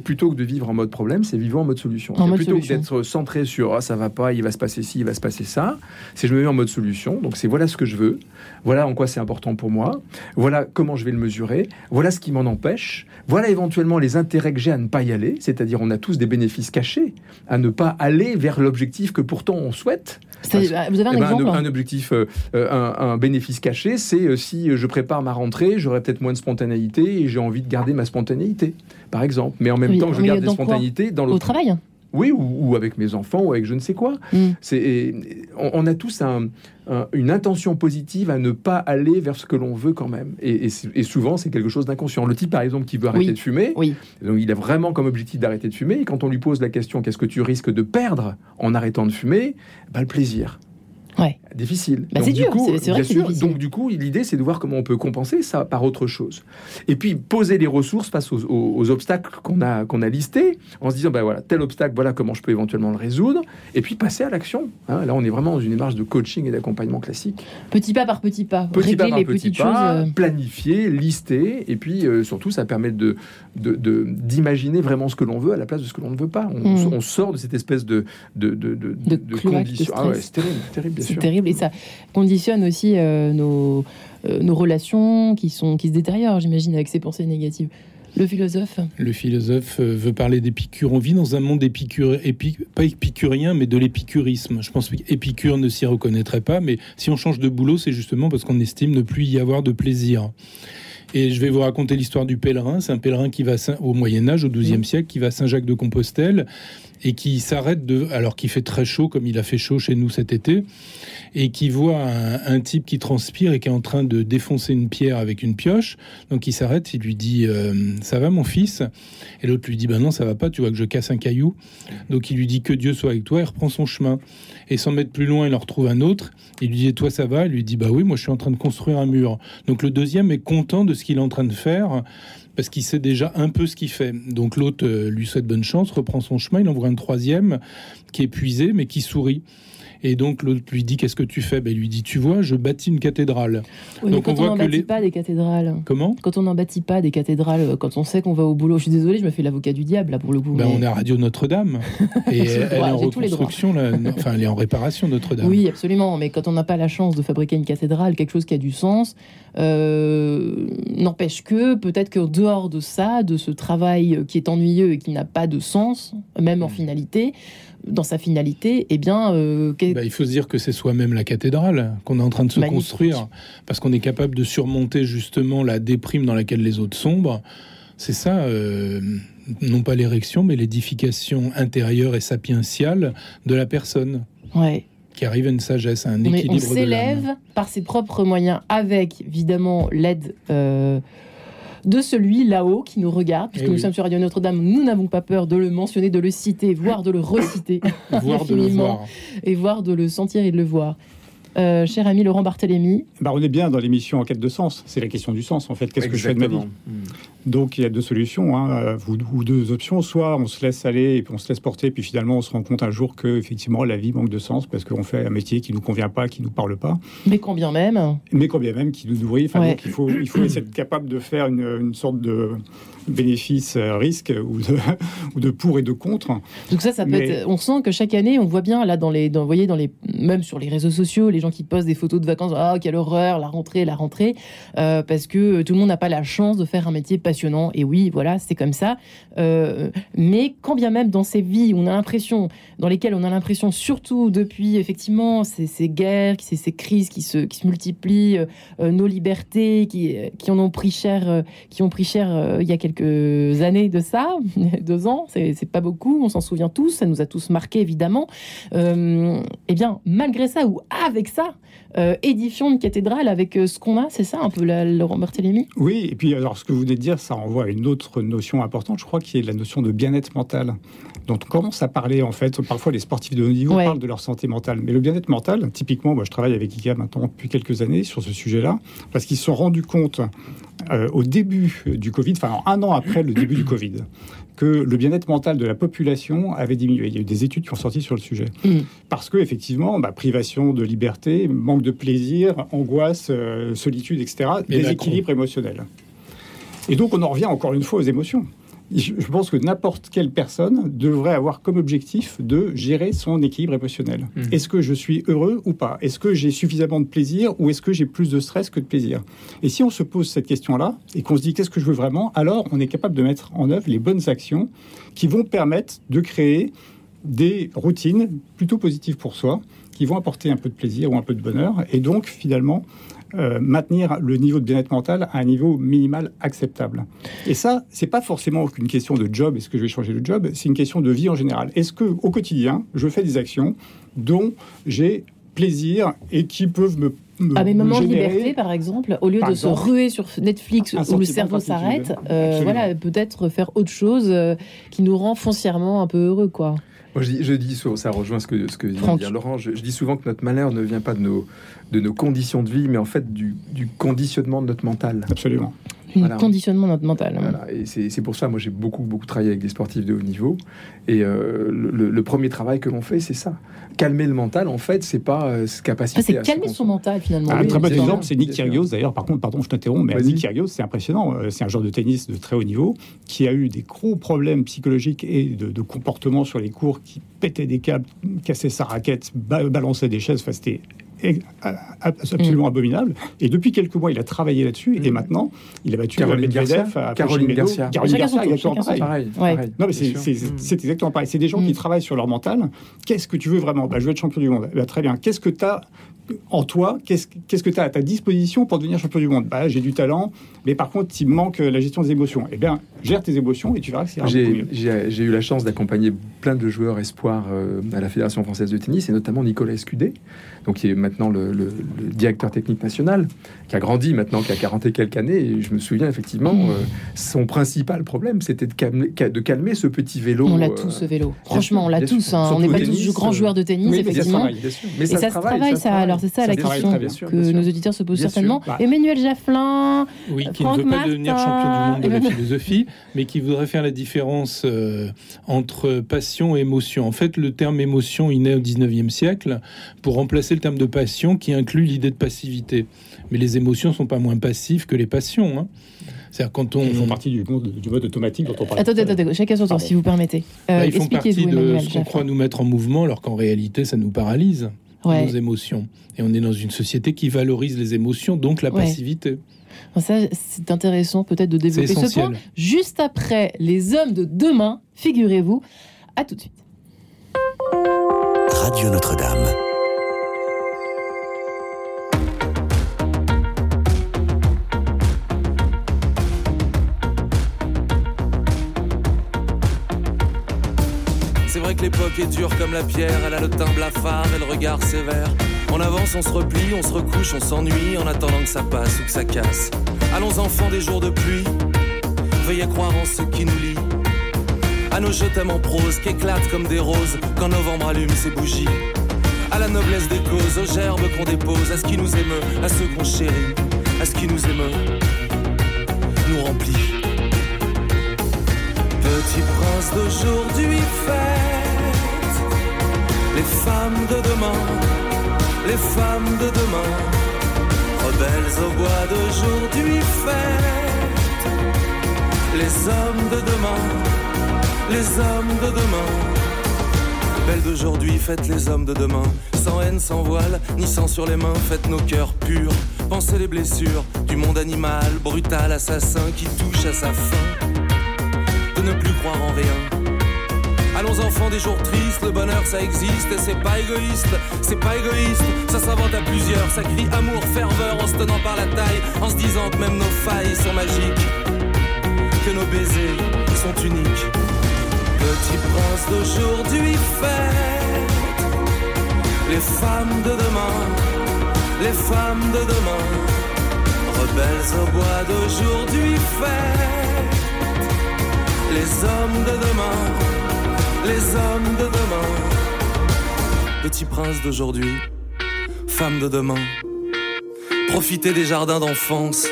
plutôt que de vivre en mode problème, c'est vivre en mode solution. En mode plutôt solution. que d'être centré sur ah, ça va pas, il va se passer ci, il va se passer ça. C'est je me mets en mode solution. Donc c'est voilà ce que je veux, voilà en quoi c'est important pour moi, voilà comment je vais le mesurer, voilà ce qui m'en empêche, voilà éventuellement les intérêts que j'ai à ne pas y aller. C'est-à-dire on a tous des bénéfices cachés à ne pas aller vers l'objectif que pourtant on souhaite. bah, vous avez un Eh ben, exemple un, un objectif, euh, euh, un, un bénéfice caché, c'est euh, si je prépare ma rentrée, j'aurai peut-être moins de spontanéité et j'ai envie de garder ma spontanéité, par exemple. Mais en même Oui, temps que je garde des spontanéités dans le Au travail? Oui, ou, ou avec mes enfants, ou avec je ne sais quoi. Mm. C'est, on, on a tous un- un- une intention positive à ne pas aller vers ce que l'on veut quand même. Et, et c'est- et souvent, c'est quelque chose d'inconscient. Le type, par exemple, qui veut arrêter Oui. de fumer, Oui. donc il a vraiment comme objectif d'arrêter de fumer. Et quand on lui pose la question, qu'est-ce que tu risques de perdre en arrêtant de fumer? Bah, Le plaisir. Ouais. Difficile. Bah, Donc, c'est du dur, c'est- vrai bien sûr. Donc du coup, l'idée, c'est de voir comment on peut compenser ça par autre chose. Et puis poser les ressources face aux, aux- aux obstacles qu'on a qu'on a listés, en se disant, bah voilà, tel obstacle, voilà comment je peux éventuellement le résoudre. Et puis passer à l'action. hein. Là, on est vraiment dans une démarche de coaching et d'accompagnement classique. Petit pas par petit pas. Petit pas Régler par les petit petites pas, choses. euh, planifier, lister, et puis euh, surtout, ça permet de de- de- d'imaginer vraiment ce que l'on veut à la place de ce que l'on ne veut pas. On, Mm. on sort de cette espèce de de, de, conditions. Ah ouais, c'est terrible, terrible, bien C'est terrible et ça conditionne aussi euh, nos, euh, nos relations qui, sont, qui se détériorent, j'imagine, avec ces pensées négatives. Le philosophe Le philosophe euh, veut parler d'Épicure. On vit dans un monde épicure, épi- pas épicurien, mais de l'épicurisme. Je pense qu'Épicure ne s'y reconnaîtrait pas, mais si on change de boulot, c'est justement parce qu'on estime ne plus y avoir de plaisir. Et je vais vous raconter l'histoire du pèlerin. C'est un pèlerin qui va au Moyen Âge, au XIIe siècle, qui va à Saint-Jacques-de-Compostelle et qui s'arrête de, alors qu'il fait très chaud, comme il a fait chaud chez nous cet été, et qui voit un, type qui transpire et qui est en train de défoncer une pierre avec une pioche. Donc il s'arrête, il lui dit euh, Ça va mon fils? Et l'autre lui dit Ben non, ça va pas, tu vois que je casse un caillou. Donc il lui dit Que Dieu soit avec toi, et reprend son chemin. Et sans mettre plus loin, il en retrouve un autre. Il lui dit toi, ça va? Il lui dit Bah oui, moi je suis en train de construire un mur. Donc le deuxième est content de ce qu'il est en train de faire. Parce qu'il sait déjà un peu ce qu'il fait. Donc l'autre euh, lui souhaite bonne chance, reprend son chemin, il en voit un troisième qui est épuisé mais qui sourit. Et donc l'autre lui dit qu'est-ce que tu fais? Ben, Il lui dit tu vois je bâtis une cathédrale. Oui, mais Donc, quand on que bâtit les- pas des cathédrales. Comment? Quand on n'en bâtit pas des cathédrales, euh, quand on sait qu'on va au boulot, je suis désolée, je me fais l'avocat du diable là pour le coup. ben, mais- On est à Radio Notre-Dame et elle est en reconstruction, là, non, enfin elle est en réparation Notre-Dame. Oui, absolument. Mais quand on n'a pas la chance de fabriquer une cathédrale, quelque chose qui a du sens, euh, n'empêche que peut-être qu'en dehors de ça, de ce travail qui est ennuyeux et qui n'a pas de sens, même en Mm. finalité, dans sa finalité, eh bien, euh, Ben, il faut se dire que c'est soi-même la cathédrale qu'on est en train de se Magnifique. construire, parce qu'on est capable de surmonter justement la déprime dans laquelle les autres sombrent. C'est ça, euh, non pas l'érection, mais l'édification intérieure et sapientiale de la personne, ouais. qui arrive à une sagesse, à un on, est- on équilibre s'élève par ses propres moyens, avec évidemment l'aide. euh, de celui là-haut qui nous regarde, puisque Eh nous oui. sommes sur Radio Notre-Dame, nous n'avons pas peur de le mentionner, de le citer, voire de le reciter. Voir de le infiniment. voir. et voir de le sentir et de le voir. Euh, cher ami Laurent Barthélémy, Bah, on est bien dans l'émission En quête de sens. C'est la question du sens, en fait. Qu'est-ce que je fais de ma vie? Donc, il y a deux solutions, hein, euh, ou, deux options. Soit on se laisse aller et puis on se laisse porter, puis finalement, on se rend compte un jour que, effectivement, la vie manque de sens parce qu'on fait un métier qui nous convient pas, qui nous parle pas, mais combien même mais quand bien même qui nous nourrit. Enfin, Ouais. donc, il faut, il faut essayer d'être capable de faire une, une sorte de bénéfice-risque ou de, ou de pour et de contre. Donc ça, ça peut Mais- être. On sent que chaque année, on voit bien là dans les, dans, vous voyez, dans les, même sur les réseaux sociaux, les gens qui postent des photos de vacances. Ah, quelle horreur, la rentrée, la rentrée, euh, parce que tout le monde n'a pas la chance de faire un métier Et oui, voilà, c'est comme ça. Euh, mais quand bien même dans ces vies, on a l'impression, dans lesquelles on a l'impression, surtout depuis effectivement ces, guerres, ces, crises qui se, multiplient, euh, nos libertés, qui, en ont pris cher, euh, qui ont pris cher il y a quelques années de ça, deux ans, c'est pas beaucoup, on s'en souvient tous, ça nous a tous marqué évidemment. Eh bien, malgré ça ou avec ça, euh, édifions une cathédrale avec euh, ce qu'on a, c'est ça un peu la, Laurent Barthélémy Oui, et puis alors ce que vous venez de dire, ça renvoie à une autre notion importante, je crois, qui est la notion de bien-être mental. dont on commence à parler en fait? Parfois, les sportifs de haut niveau Ouais. parlent de leur santé mentale, mais le bien-être mental, typiquement, moi je travaille avec IKEA maintenant depuis quelques années sur ce sujet-là, parce qu'ils se sont rendus compte euh, au début du Covid, enfin un an après le début du Covid, que le bien-être mental de la population avait diminué. Il y a eu des études qui ont sorti sur le sujet. Mm. Parce que, effectivement, bah, privation de liberté, manque de plaisir, angoisse, euh, solitude, etc., Et déséquilibre émotionnel. Et donc, on en revient encore une fois aux émotions. Je pense que n'importe quelle personne devrait avoir comme objectif de gérer son équilibre émotionnel. Mhm. Est-ce que je suis heureux ou pas? Est-ce que j'ai suffisamment de plaisir ou est-ce que j'ai plus de stress que de plaisir? Et si on se pose cette question-là et qu'on se dit qu'est-ce que je veux vraiment, alors on est capable de mettre en œuvre les bonnes actions qui vont permettre de créer des routines plutôt positives pour soi, qui vont apporter un peu de plaisir ou un peu de bonheur, et donc finalement euh, maintenir le niveau de bien-être mental à un niveau minimal acceptable. Et ça, c'est pas forcément qu'une question de job, est-ce que je vais changer de job, c'est une question de vie en général. Est-ce que au quotidien, je fais des actions dont j'ai plaisir et qui peuvent me À mes me moments de liberté, par exemple, au lieu Par de exemple, se ruer sur Netflix où le cerveau s'arrête, euh, voilà, peut-être faire autre chose euh, qui nous rend foncièrement un peu heureux, quoi. Moi, je dis, je dis souvent, ça rejoint ce que, ce que vient de Franck. dire Laurent. Je, je dis souvent que notre malheur ne vient pas de nos, de nos conditions de vie, mais en fait du, du conditionnement de notre mental. Absolument. Un Voilà. conditionnement de notre mental. Voilà, et c'est pour ça, moi j'ai beaucoup, beaucoup travaillé avec des sportifs de haut niveau. Et euh, le, le premier travail que l'on fait, c'est ça. Calmer le mental, en fait, c'est pas euh, ce capacité Ah, c'est calmer son mental, finalement. un oui, très bon exemple, c'est Nick. Kyrgios. D'ailleurs, par contre, pardon, je t'interromps, mais. Nick Kyrgios, c'est impressionnant. Euh, C'est un joueur de tennis de très haut niveau qui a eu des gros problèmes psychologiques et de, de comportement sur les cours, qui pétait des câbles, cassait sa raquette, ba- balançait des chaises. Enfin, c'était absolument abominable. Et depuis quelques mois, il a travaillé là-dessus. Et Mm. maintenant, il a battu Caroline Medvedev, Garcia. Caroline Garcia. Caroline Garcia, exactement pareil. Pareil, Ouais. pareil. Non, mais c'est c'est- Mm. c'est exactement pareil. C'est des gens Mm. qui travaillent sur leur mental. Qu'est-ce que tu veux vraiment? Bah, Je veux être champion du monde. Bah, très bien. Qu'est-ce que tu as en toi Qu'est-ce que tu as à ta disposition pour devenir champion du monde? Bah, J'ai du talent, mais par contre, il me manque euh, la gestion des émotions. Eh bien, gère tes émotions et tu verras que c'est J'ai mieux. j'ai- j'ai eu la chance d'accompagner plein de joueurs espoirs euh, à la Fédération française de tennis, et notamment Nicolas Escudé, donc qui est maintenant le, le- le directeur technique national, qui a grandi maintenant, qui a 40 et quelques années. Et je me souviens effectivement, euh, son principal problème, c'était de calmer, de calmer ce petit vélo. On l'a euh, tous ce vélo. Franchement, on l'a tous. hein. On n'est pas tennis, tous grands joueurs de tennis, oui, mais ça se effectivement. travaille. Mais Et ça, se travaille, ça. Alors, c'est ça, la question bien sûr, que bien nos auditeurs se posent Bien certainement. Bah. Emmanuel Jafflin, Oui, qui ne Franck veut pas devenir champion du monde de la philosophie, mais qui voudrait faire la différence euh, entre passion et émotion. En fait, le terme émotion, il naît au 19e siècle pour remplacer le terme de passion qui inclut l'idée de passivité. Mais les émotions sont pas moins passives que les passions. hein. C'est-à-dire quand on... Ils font partie du, monde, du mode automatique dont on parlait. Attendez, tout à l'heure. attendez, chacun son tour, Pardon. si vous permettez. Euh, Bah, ils font partie de Emmanuel ce qu'on croit nous mettre en mouvement, alors qu'en réalité, ça nous paralyse, Ouais. nos émotions. Et on est dans une société qui valorise les émotions, donc la Ouais. passivité. Ça, c'est intéressant peut-être de développer ce point. Juste après les hommes de demain, figurez-vous. À tout de suite. Radio Notre-Dame. Que l'époque est dure comme la pierre, elle a le teint blafard et le regard sévère. On avance, on se replie, on se recouche, on s'ennuie en attendant que ça passe ou que ça casse. Allons enfants des jours de pluie, veuillez croire en ce qui nous lie. À nos je t'aime en prose qui éclatent comme des roses quand novembre allume ses bougies. À la noblesse des causes, aux gerbes qu'on dépose, à ce qui nous émeut, à ceux qu'on chérit, à ce qui nous émeut, nous remplit. Petit prince d'aujourd'hui fête les femmes de demain, les femmes de demain, rebelles au bois d'aujourd'hui fête les hommes de demain, les hommes de demain. Belles d'aujourd'hui, faites les hommes de demain. Sans haine, sans voile, ni sang sur les mains, faites nos cœurs purs. Pensez les blessures du monde animal, brutal, assassin qui touche à sa fin. De ne plus croire en rien. Allons enfants des jours tristes, le bonheur ça existe et c'est pas égoïste, c'est pas égoïste, ça s'invente à plusieurs, ça crie amour, ferveur en se tenant par la taille, en se disant que même nos failles sont magiques, que nos baisers sont uniques. Petit prince d'aujourd'hui fête les femmes de demain, les femmes de demain, rebelles au bois d'aujourd'hui fête les hommes de demain, les hommes de demain, petit prince d'aujourd'hui, femme de demain. Profitez des jardins d'enfance,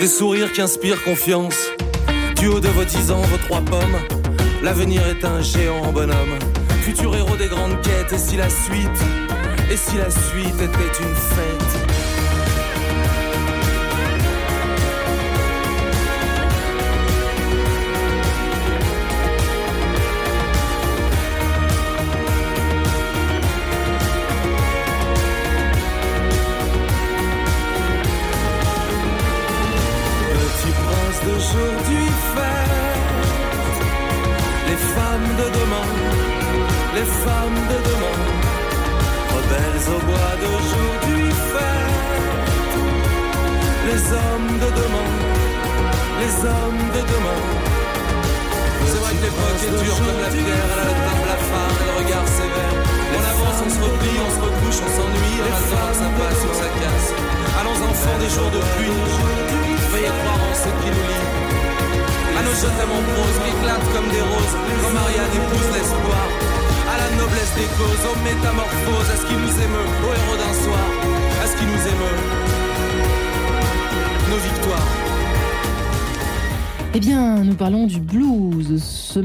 des sourires qui inspirent confiance. Du haut de vos dix ans, vos trois pommes, l'avenir est un géant bonhomme. Futur héros des grandes quêtes, et si la suite, et si la suite était une fête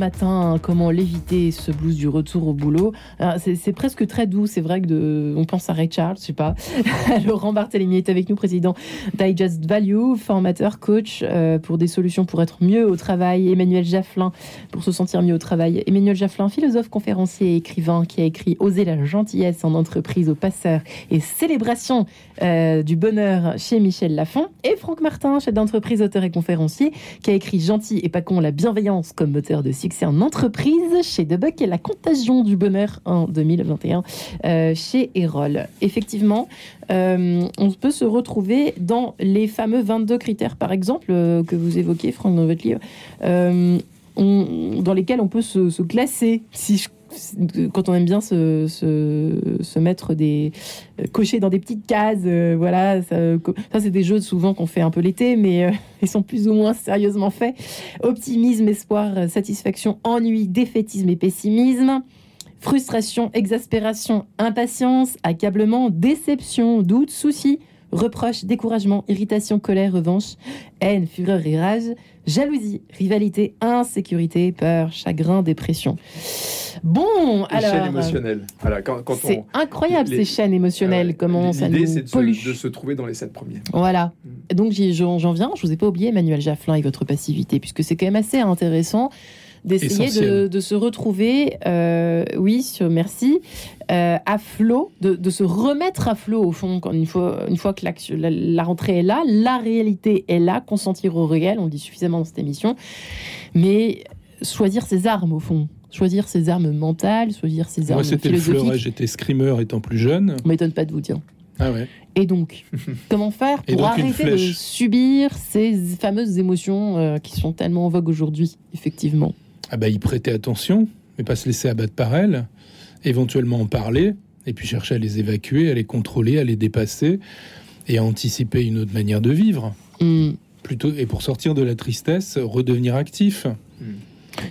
blues matin. Comment l'éviter, ce blues du retour au boulot Alors, C'est presque très doux. C'est vrai que on pense à Ray Charles, je sais pas. Laurent Barthélémy est avec nous, président Digest Value, formateur, coach euh, pour des solutions pour être mieux au travail. Emmanuel Jafflin pour se sentir mieux au travail. Emmanuel Jafflin, philosophe, conférencier et écrivain qui a écrit Oser la gentillesse en entreprise aux passeurs et célébration euh, du bonheur chez Michel Lafon. Et Franck Martin, chef d'entreprise, auteur et conférencier, qui a écrit Gentil et pas con, la bienveillance comme moteur de succès en entreprise chez Debuck et la contagion du bonheur en 2021 euh, chez Erol. Effectivement, euh, on peut se retrouver dans les fameux 22 critères, par exemple, euh, que vous évoquez, Franck, dans votre livre, dans lesquels on peut se, se classer, si je- quand on aime bien se, se- se mettre des euh, cocher dans des petites cases, euh, voilà, ça, c'est des jeux souvent qu'on fait un peu l'été, mais euh, ils sont plus ou moins sérieusement faits. Optimisme, espoir, satisfaction, ennui, défaitisme et pessimisme. Frustration, exaspération, impatience, accablement, déception, doute, souci, reproche, découragement, irritation, colère, revanche, haine, fureur et rage, jalousie, rivalité, insécurité, peur, chagrin, dépression. Bon, Les chaînes alors. émotionnelles. Voilà, quand, quand C'est incroyable les- ces chaînes émotionnelles, Ouais. comment ça L'idée, nous c'est de, de se trouver dans les sept premiers. Voilà. Et Donc j'en viens, je vous ai pas oublié Emmanuel Jafflin et votre passivité, puisque c'est quand même assez intéressant d'essayer de, se retrouver, euh, oui, merci, euh, à flot, de, de se remettre à flot au fond, quand une fois, une fois que la, la rentrée est là, la réalité est là, consentir au réel, on le dit suffisamment dans cette émission, mais choisir ses armes au fond, choisir ses armes mentales, choisir ses Moi, armes c'était le fleuret. philosophiques. J'étais screamer étant plus jeune. On m'étonne pas de vous dire. Ah ouais. Et donc, comment faire pour arrêter de subir ces fameuses émotions euh, qui sont tellement en vogue aujourd'hui, effectivement? Ah bah, y prêter attention, mais pas se laisser abattre par elles. Éventuellement en parler, et puis chercher à les évacuer, à les contrôler, à les dépasser, et à anticiper une autre manière de vivre. Hmm. Plutôt, et pour sortir de la tristesse, redevenir actif.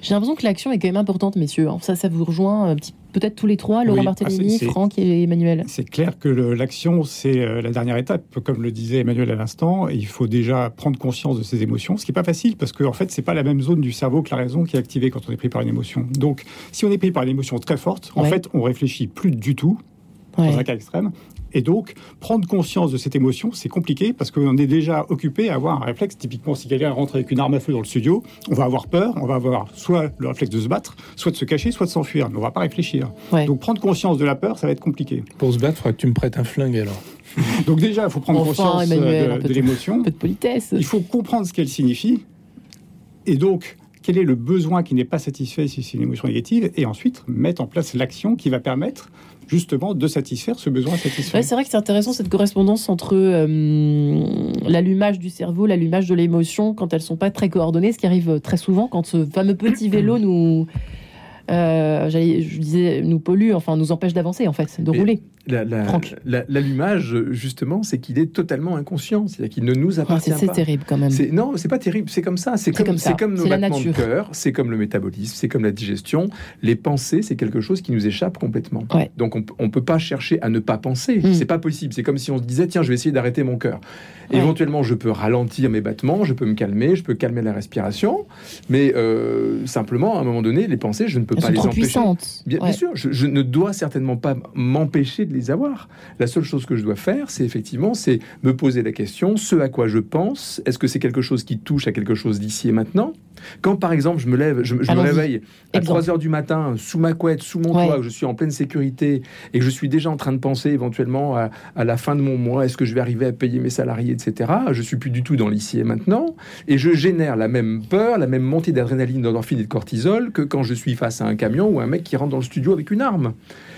J'ai l'impression que l'action est quand même importante, messieurs. Ça, ça vous rejoint un petit- peut-être tous les trois, Laurent Oui, Barthélémy, ah, c'est- Franck et Emmanuel. C'est clair que l'action, c'est euh, la dernière étape. Comme le disait Emmanuel à l'instant, il faut déjà prendre conscience de ses émotions, ce qui n'est pas facile parce qu'en en fait, c'est pas la même zone du cerveau que la raison qui est activée quand on est pris par une émotion. Donc, si on est pris par une émotion très forte, en Ouais. fait, on réfléchit plus du tout, Ouais. dans un cas extrême. Et donc, prendre conscience de cette émotion, c'est compliqué parce qu'on est déjà occupé à avoir un réflexe. Typiquement, si quelqu'un rentre avec une arme à feu dans le studio, on va avoir peur, on va avoir soit le réflexe de se battre, soit de se cacher, soit de s'enfuir. Mais on va pas réfléchir. Ouais. Donc, prendre conscience de la peur, ça va être compliqué. Pour se battre, il faudra que tu me prêtes un flingue alors. Donc déjà, il faut prendre Enfin, conscience euh, Emmanuel, de, de de- l'émotion. Un peu de politesse. Il faut comprendre ce qu'elle signifie. Et donc, quel est le besoin qui n'est pas satisfait si c'est une émotion négative? Et ensuite, mettre en place l'action qui va permettre justement de satisfaire ce besoin satisfait. Ouais, c'est vrai que c'est intéressant cette correspondance entre euh, l'allumage du cerveau, l'allumage de l'émotion, quand elles sont pas très coordonnées, ce qui arrive très souvent quand ce fameux petit vélo nous, euh, je disais, nous pollue, enfin nous empêche d'avancer en fait, de Mais- rouler. La- la- L'allumage, justement, c'est qu'il est totalement inconscient. C'est-à-dire qu'il ne nous Ah, appartient c'est c'est pas. terrible quand même. Non, c'est pas terrible, c'est comme ça. C'est comme, comme ça. c'est comme nos battements de nature. cœur, c'est comme le métabolisme, c'est comme la digestion. Les pensées, c'est quelque chose qui nous échappe complètement. Ouais. Donc on, on peut pas chercher à ne pas penser. Mm. C'est pas possible. C'est comme si on se disait tiens, je vais essayer d'arrêter mon cœur. Ouais. Éventuellement, je peux ralentir mes battements, je peux me calmer, je peux calmer la respiration, mais euh, simplement à un moment donné, les pensées, je ne peux Elles pas sont les trop empêcher. puissantes. Bien, bien Ouais. sûr, je, je ne dois certainement pas m'empêcher de les avoir. La seule chose que je dois faire, c'est effectivement, c'est me poser la question, ce à quoi je pense, est-ce que c'est quelque chose qui touche à quelque chose d'ici et maintenant? Quand par exemple je me lève, je, je me réveille à Exemple. 3 heures du matin sous ma couette, sous mon Ouais. toit, où je suis en pleine sécurité et que je suis déjà en train de penser éventuellement à, à la fin de mon mois, est-ce que je vais arriver à payer mes salariés, etc. Je suis plus du tout dans l'ici et maintenant et je génère la même peur, la même montée d'adrénaline, d'endorphine et de cortisol que quand je suis face à un camion ou un mec qui rentre dans le studio avec une arme.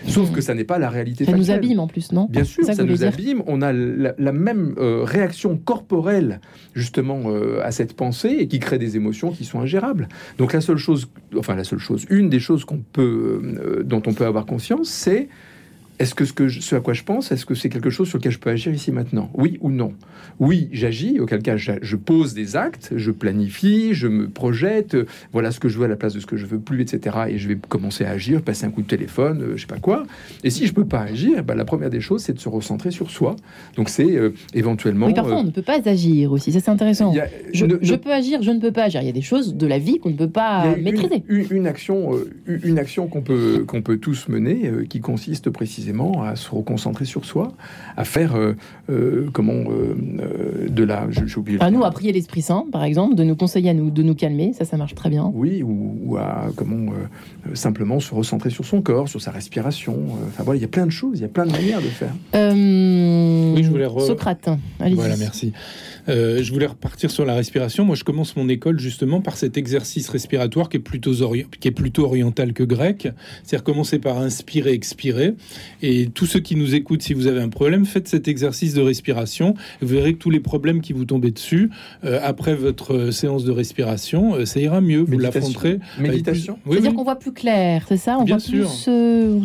Sauf que ça n'est pas la réalité. Ça nous abîme en plus, non? Bien sûr, ça, nous abîme. On a la, la même euh, réaction corporelle justement euh, à cette pensée et qui crée des émotions qui sont ingérables. Donc la seule chose, enfin la seule chose, une des choses qu'on peut, euh, dont on peut avoir conscience, c'est est-ce que ce, que je- ce à quoi je pense, est-ce que c'est quelque chose sur lequel je peux agir ici maintenant? Oui ou non? Oui, j'agis, auquel cas je pose des actes, je planifie, je me projette, euh, voilà ce que je veux à la place de ce que je veux plus, etc. Et je vais commencer à agir, passer un coup de téléphone, euh, je sais pas quoi. Et si je peux pas agir, ben, la première des choses, c'est de se recentrer sur soi. Donc c'est euh, éventuellement... Oui, parfois on ne peut pas agir aussi, ça c'est intéressant. a- Je, ne- je ne- peux agir, je ne peux pas agir. Il y a des choses de la vie qu'on ne peut pas une- maîtriser. Une, une action, une action qu'on peut, qu'on peut tous mener, euh, qui consiste précisément à se reconcentrer sur soi, à faire euh, euh, comment euh, euh, de la. je- J'ai oublié. À nous, à prier l'Esprit Saint, par exemple, de nous conseiller à nous, de nous calmer, ça, ça marche très bien. Oui, ou, ou à comment euh, simplement se recentrer sur son corps, sur sa respiration. euh, Enfin voilà, il y a plein de choses, il y a plein de manières de faire. Euh, Oui, je voulais re- Socrate, allez-y. Voilà, merci. Euh, je voulais repartir sur la respiration. Moi, je commence mon école justement par cet exercice respiratoire qui est plutôt, ori- qui est plutôt oriental que grec. C'est-à-dire commencer par inspirer, expirer. Et tous ceux qui nous écoutent, si vous avez un problème, faites cet exercice de respiration. Vous verrez que tous les problèmes qui vous tombaient dessus, euh, après votre euh, séance de respiration, euh, ça ira mieux. Vous Méditation. l'affronterez. plus- Méditation. Oui, C'est-à-dire oui. qu'on voit plus clair, c'est ça? On Bien voit sûr. plus. euh,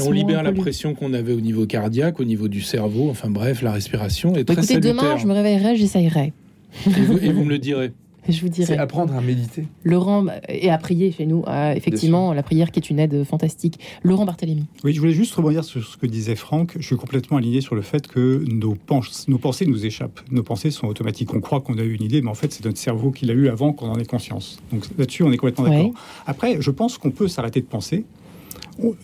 on libère la pression qu'on avait au niveau cardiaque, au niveau du cerveau. Enfin bref, la respiration est Bah, très écoutez, demain, salutaire. je me réveillerai, j'essayerai. et, vous, et vous me le direz. Je vous C'est dirai. apprendre à méditer. Laurent, et à prier chez nous, euh, effectivement, la prière qui est une aide fantastique. Laurent Barthélémy. Oui, je voulais juste rebondir sur ce que disait Franck. Je suis complètement aligné sur le fait que nos, pens- nos pensées nous échappent. Nos pensées sont automatiques. On croit qu'on a eu une idée, mais en fait, c'est notre cerveau qui l'a eu avant qu'on en ait conscience. Donc là-dessus, on est complètement Ouais. d'accord. Après, je pense qu'on peut s'arrêter de penser.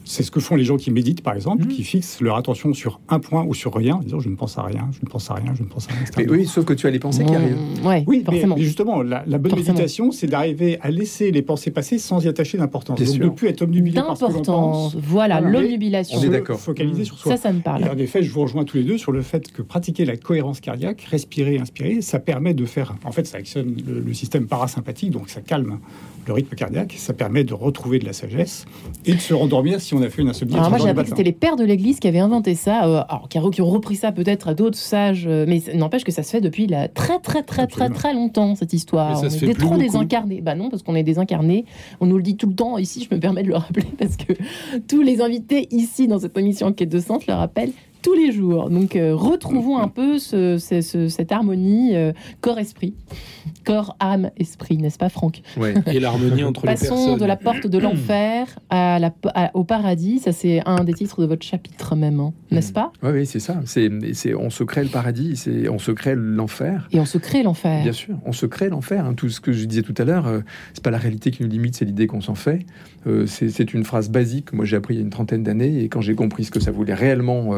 C'est ce que font les gens qui méditent, par exemple, Mhm. qui fixent leur attention sur un point ou sur rien, en disant je ne pense à rien, je ne pense à rien, je ne pense à rien. Mais oui, sauf que tu as les pensées qui arrivent. Mmh, ouais, Oui, mais, forcément. mais justement, la, la bonne Forcément. méditation, c'est d'arriver à laisser les pensées passer sans y attacher d'importance. Donc sûr. de plus être omnubilé par ce que pense. Voilà, l'omnubilation. On est d'accord. Focaliser sur soi. Ça, ça me Et parle. en effet, je vous rejoins tous les deux sur le fait que pratiquer la cohérence cardiaque, respirer, inspirer, ça permet de faire. En fait, ça actionne le, le système parasympathique, donc ça calme le rythme cardiaque. Ça permet de retrouver de la sagesse et de se rendormir si on a fait une insomnie. Alors moi j'ai appris que c'était les pères de l'Église qui avaient inventé ça, euh, alors qui, qui ont repris ça peut-être à d'autres sages, euh, mais ça- n'empêche que ça se fait depuis la très très très très très longtemps cette histoire. On se est fait des- plus trop beaucoup. désincarnés. Bah non parce qu'on est désincarnés. On nous le dit tout le temps ici. Je me permets de le rappeler parce que tous les invités ici dans cette émission Enquête de Sens le rappellent tous les jours. Donc euh, retrouvons un peu ce- ce- ce- cette harmonie euh, corps-esprit, corps, âme, esprit, n'est-ce pas Franck Ouais. Et l'harmonie entre les Passons personnes. de la porte de l'enfer à la, à- au paradis. Ça, c'est un des titres de votre chapitre même, hein, n'est-ce pas Oui, oui, c'est ça. C'est, c'est, on se crée le paradis, c'est, on se crée l'enfer. Et on se crée l'enfer. Bien sûr, on se crée l'enfer. hein. Tout ce que je disais tout à l'heure, euh, c'est pas la réalité qui nous limite, c'est l'idée qu'on s'en fait. Euh, c'est, une phrase basique. que Moi, j'ai appris il y a une trentaine d'années, et quand j'ai compris ce que ça voulait réellement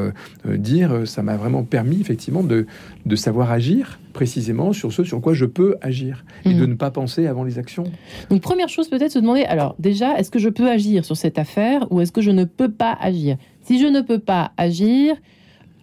dire, euh, ça m'a vraiment permis effectivement de, de savoir agir précisément sur ce sur quoi je peux agir et de ne pas penser avant les actions. Donc, première chose, peut-être se demander alors, déjà, est-ce que je peux agir sur cette affaire ou est-ce que je ne peux pas agir? Si je ne peux pas agir,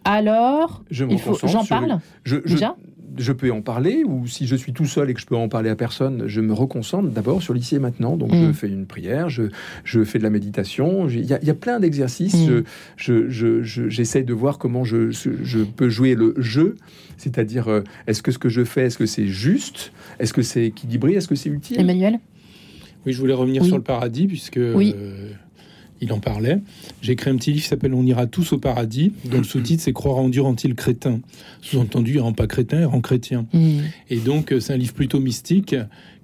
alors, Je il faut, j'en parle Je, je- déjà? Je peux en parler, ou si je suis tout seul et que je peux en parler à personne, je me reconcentre d'abord sur l'ici et maintenant. Donc, Mm. je fais une prière, je, je fais de la méditation. Il y, a- il y a plein d'exercices. Mm. Je, je, je- je- j'essaye de voir comment je, je peux jouer le jeu. C'est-à-dire, euh, est-ce que ce que je fais, est-ce que c'est juste? Est-ce que c'est équilibré? Est-ce que c'est utile? Emmanuel? Oui, je voulais revenir Oui. sur le paradis, puisque Oui. euh, il en parlait. J'ai écrit un petit livre qui s'appelle On ira tous au paradis, dont le sous-titre c'est Croire en Dieu rend-il crétin? Sous-entendu, il rend pas crétin, il rend chrétien. Hmm. Et donc, euh, c'est un livre plutôt mystique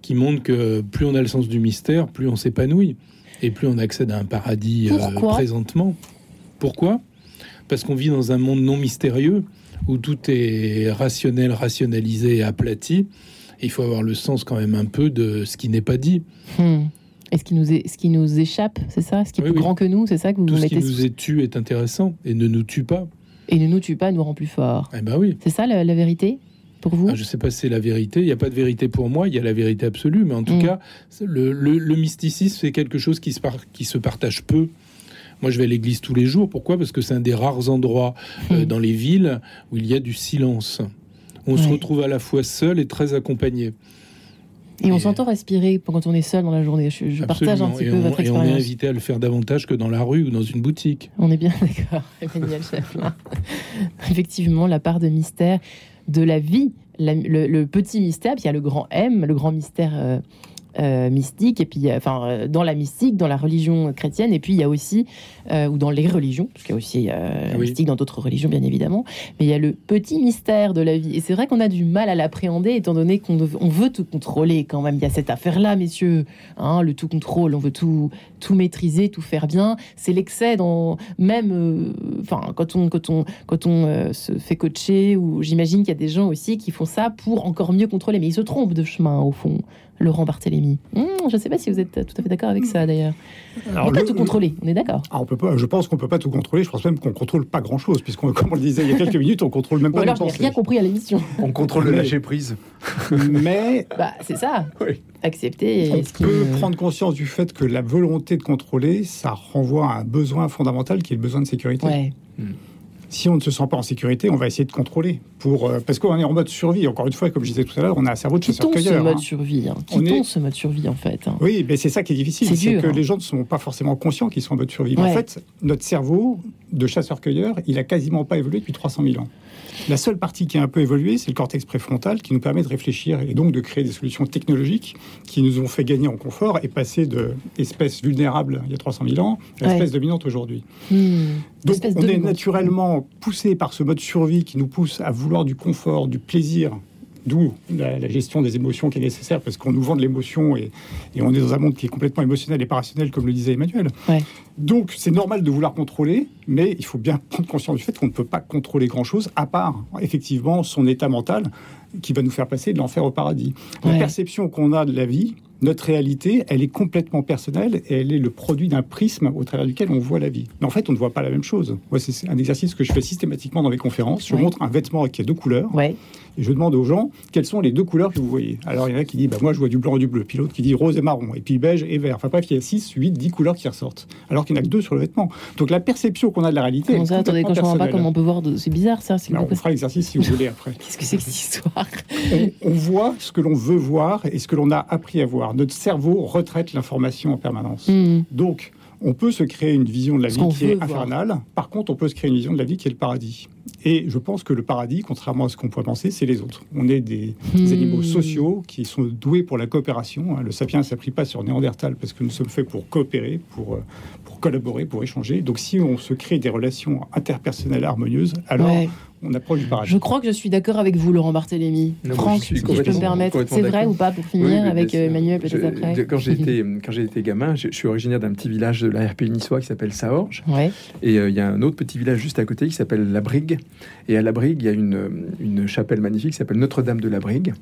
qui montre que plus on a le sens du mystère, plus on s'épanouit et plus on accède à un paradis euh, présentement. Pourquoi? Parce qu'on vit dans un monde non mystérieux où tout est rationnel, rationalisé et aplati. Et il faut avoir le sens quand même un peu de ce qui n'est pas dit. Hmm. Est-ce qui nous, est, ce qui nous échappe, c'est ça? Ce qui est Oui, plus oui. grand que nous, c'est ça que vous Tout ce qui mettez nous est tue est intéressant et ne nous tue pas. Et ne nous tue pas, nous rend plus fort. Eh ben oui. C'est ça la, la vérité pour vous? Ah, Je ne sais pas si c'est la vérité. Il n'y a pas de vérité pour moi, il y a la vérité absolue. Mais en tout Mm. cas, le, le- le mysticisme, c'est quelque chose qui se, par- qui se partage peu. Moi, je vais à l'église tous les jours. Pourquoi? Parce que c'est un des rares endroits euh, Mm. dans les villes où il y a du silence. On se retrouve à la fois seul et très accompagné. Et on s'entend respirer quand on est seul dans la journée. Je, je partage un petit et peu on, votre et on est expérience. invité à le faire davantage que dans la rue ou dans une boutique. On est bien d'accord, Emmanuel Chaplin. Effectivement, la part de mystère de la vie, la- le, le petit mystère, puis il y a le grand M, le grand mystère euh, euh, mystique, et puis euh, enfin euh, dans la mystique, dans la religion chrétienne, et puis il y a aussi euh, ou dans les religions, parce qu'il y a aussi la Oui. mystique dans d'autres religions bien évidemment, mais il y a le petit mystère de la vie, et c'est vrai qu'on a du mal à l'appréhender étant donné qu'on veut tout contrôler quand même. Il y a cette affaire-là, messieurs, hein, le tout contrôle, on veut tout tout maîtriser, tout faire bien. C'est l'excès dans même, enfin quand on quand on quand on se fait coacher ou j'imagine qu'il y a des gens aussi qui font ça pour encore mieux contrôler, mais ils se trompent de chemin au fond. Laurent Barthélémy. Hum, je ne sais pas si vous êtes tout à fait d'accord avec ça d'ailleurs. On Alors, peut pas tout contrôler, on est d'accord. Ah, on peut pas, je pense qu'on peut pas tout contrôler. Je pense même qu'on contrôle pas grand chose, puisqu'on, comme on le disait il y a quelques minutes, on contrôle même Ou pas alors nos je n'ai rien compris à l'émission. On contrôle le Mais- lâcher prise. Mais Bah c'est ça. Oui. Accepter. on ce peut me- prendre conscience du fait que la volonté de contrôler, ça renvoie à un besoin fondamental qui est le besoin de sécurité. Ouais. Si on ne se sent pas en sécurité, on va essayer de contrôler. Pour, euh, parce qu'on est en mode survie. Encore une fois, comme je disais tout à l'heure, on a un cerveau de Quittons ce chasseur-cueilleur. mode hein. survie. Hein. On Quittons est- ce mode survie en fait. hein. Oui, mais c'est ça qui est difficile. C'est que les gens ne sont pas forcément conscients qu'ils sont en mode survie. Mais. En fait, notre cerveau de chasseur-cueilleur, il a quasiment pas évolué depuis 300 000 ans. La seule partie qui a un peu évolué, c'est le cortex préfrontal qui nous permet de réfléchir et donc de créer des solutions technologiques qui nous ont fait gagner en confort et passer de espèce vulnérable il y a 300 000 ans à Ouais. espèce dominante aujourd'hui. Hmm. Donc Espèce on est naturellement poussé par ce mode survie qui nous pousse à vouloir du confort, du plaisir, d'où la, la gestion des émotions qui est nécessaire parce qu'on nous vend de l'émotion et, et on est dans un monde qui est complètement émotionnel et pas rationnel comme le disait Emmanuel. Ouais. Donc c'est normal de vouloir contrôler, mais il faut bien prendre conscience du fait qu'on ne peut pas contrôler grand-chose à part effectivement son état mental qui va nous faire passer de l'enfer au paradis. La perception qu'on a de la vie, notre réalité, elle est complètement personnelle et elle est le produit d'un prisme au travers duquel on voit la vie. Mais en fait, on ne voit pas la même chose. Moi, c'est un exercice que je fais systématiquement dans mes conférences. Je Ouais. montre un vêtement qui a deux couleurs Ouais. Et je demande aux gens quelles sont les deux couleurs que vous voyez? Alors, il y en a qui disent, bah, moi, je vois du blanc et du bleu. Puis l'autre qui dit rose et marron. Et puis beige et vert. Enfin bref, il y a 6, 8, 10 couleurs qui ressortent. Alors qu'il n'y en a que deux sur le vêtement. Donc la perception qu'on a de la réalité, Comment ça Attendez, quand je ne pas comment on peut voir. de- C'est bizarre ça. c'est Bah, on fera l'exercice si vous voulez après. Qu'est-ce que c'est que cette histoire? On, on voit ce que l'on veut voir et ce que l'on a appris à voir. Notre cerveau retraite l'information en permanence. Hmm. Donc, on peut se créer une vision de la vie qui est voir. infernale. Par contre, on peut se créer une vision de la vie qui est le paradis. Et je pense que le paradis, contrairement à ce qu'on pourrait penser, c'est les autres. On est des, Hmm. animaux sociaux qui sont doués pour la coopération. hein. Le sapiens ne s'applique pas sur Néandertal parce que nous sommes faits pour coopérer, pour, euh, pour collaborer, pour échanger. Donc, si on se crée des relations interpersonnelles harmonieuses, alors Ouais. On approche du paradis. Je crois que je suis d'accord avec vous, Laurent Barthélémy. Non, Franck, je suis si je peux me permettre, c'est vrai ou pas pour finir oui, avec euh, Emmanuel peut-être Je- après Quand j'ai été, gamin, je, je suis originaire d'un petit village de la RP niçois qui s'appelle Saorge. Ouais. Et euh, il y a un autre petit village juste à côté qui s'appelle La Brigue. Et à La Brigue, il y a une, euh, une chapelle magnifique qui s'appelle Notre-Dame de la Brigue.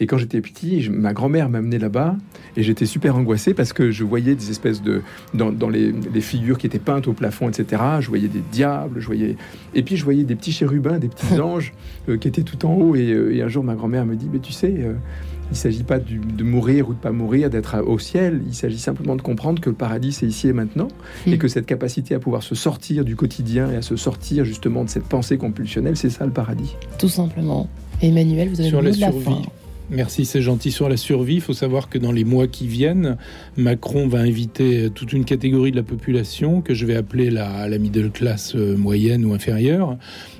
Et quand j'étais petit, je- ma grand-mère m'amenait là-bas et j'étais super angoissé parce que je voyais des espèces de. Dans, dans les, les figures qui étaient peintes au plafond, etc., je voyais des diables, je voyais. Et puis je voyais des petits chérubins, des petits anges euh, qui étaient tout en haut. Et, euh, et un jour, ma grand-mère me dit Mais tu sais. euh, il ne s'agit pas du- de mourir ou de pas mourir, d'être au ciel. Il s'agit simplement de comprendre que le paradis, c'est ici et maintenant et Mm. que cette capacité à pouvoir se sortir du quotidien et à se sortir justement de cette pensée compulsionnelle, c'est ça le paradis. Tout simplement. Emmanuel, vous avez Sur le la mot de la survie. fin. Merci, c'est gentil. Sur la survie, il faut savoir que dans les mois qui viennent, Macron va inviter toute une catégorie de la population que je vais appeler la, la middle class moyenne ou inférieure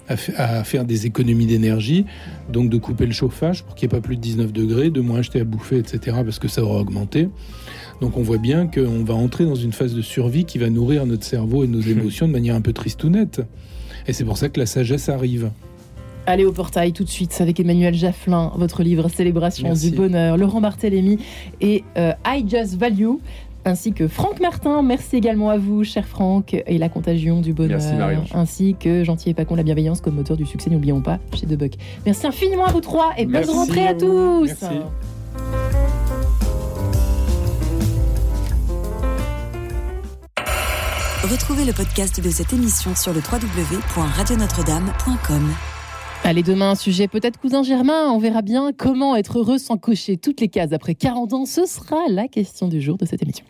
à, fa- à faire des économies d'énergie, donc de couper le chauffage pour qu'il n'y ait pas plus de 19 degrés, de moins acheter à bouffer, etc., parce que ça aura augmenté. Donc on voit bien qu'on va entrer dans une phase de survie qui va nourrir notre cerveau et nos émotions de manière un peu tristounette. Et c'est pour ça que la sagesse arrive. Allez au portail tout de suite avec Emmanuel Jafflin, votre livre Célébration Merci. du bonheur, Laurent Barthélémy et euh, I Just Value, ainsi que Franck Martin. Merci également à vous, cher Franck, et la contagion du bonheur, Merci, ainsi que Gentil et pas con, la bienveillance comme moteur du succès, n'oublions pas, chez Debuck. Merci infiniment à vous trois et bonne rentrée à tous. Merci. Retrouvez le podcast de cette émission sur le www.radionotre-dame.com. Allez, demain, un sujet peut-être cousin Germain. On verra bien comment être heureux sans cocher toutes les cases après 40 ans. Ce sera la question du jour de cette émission.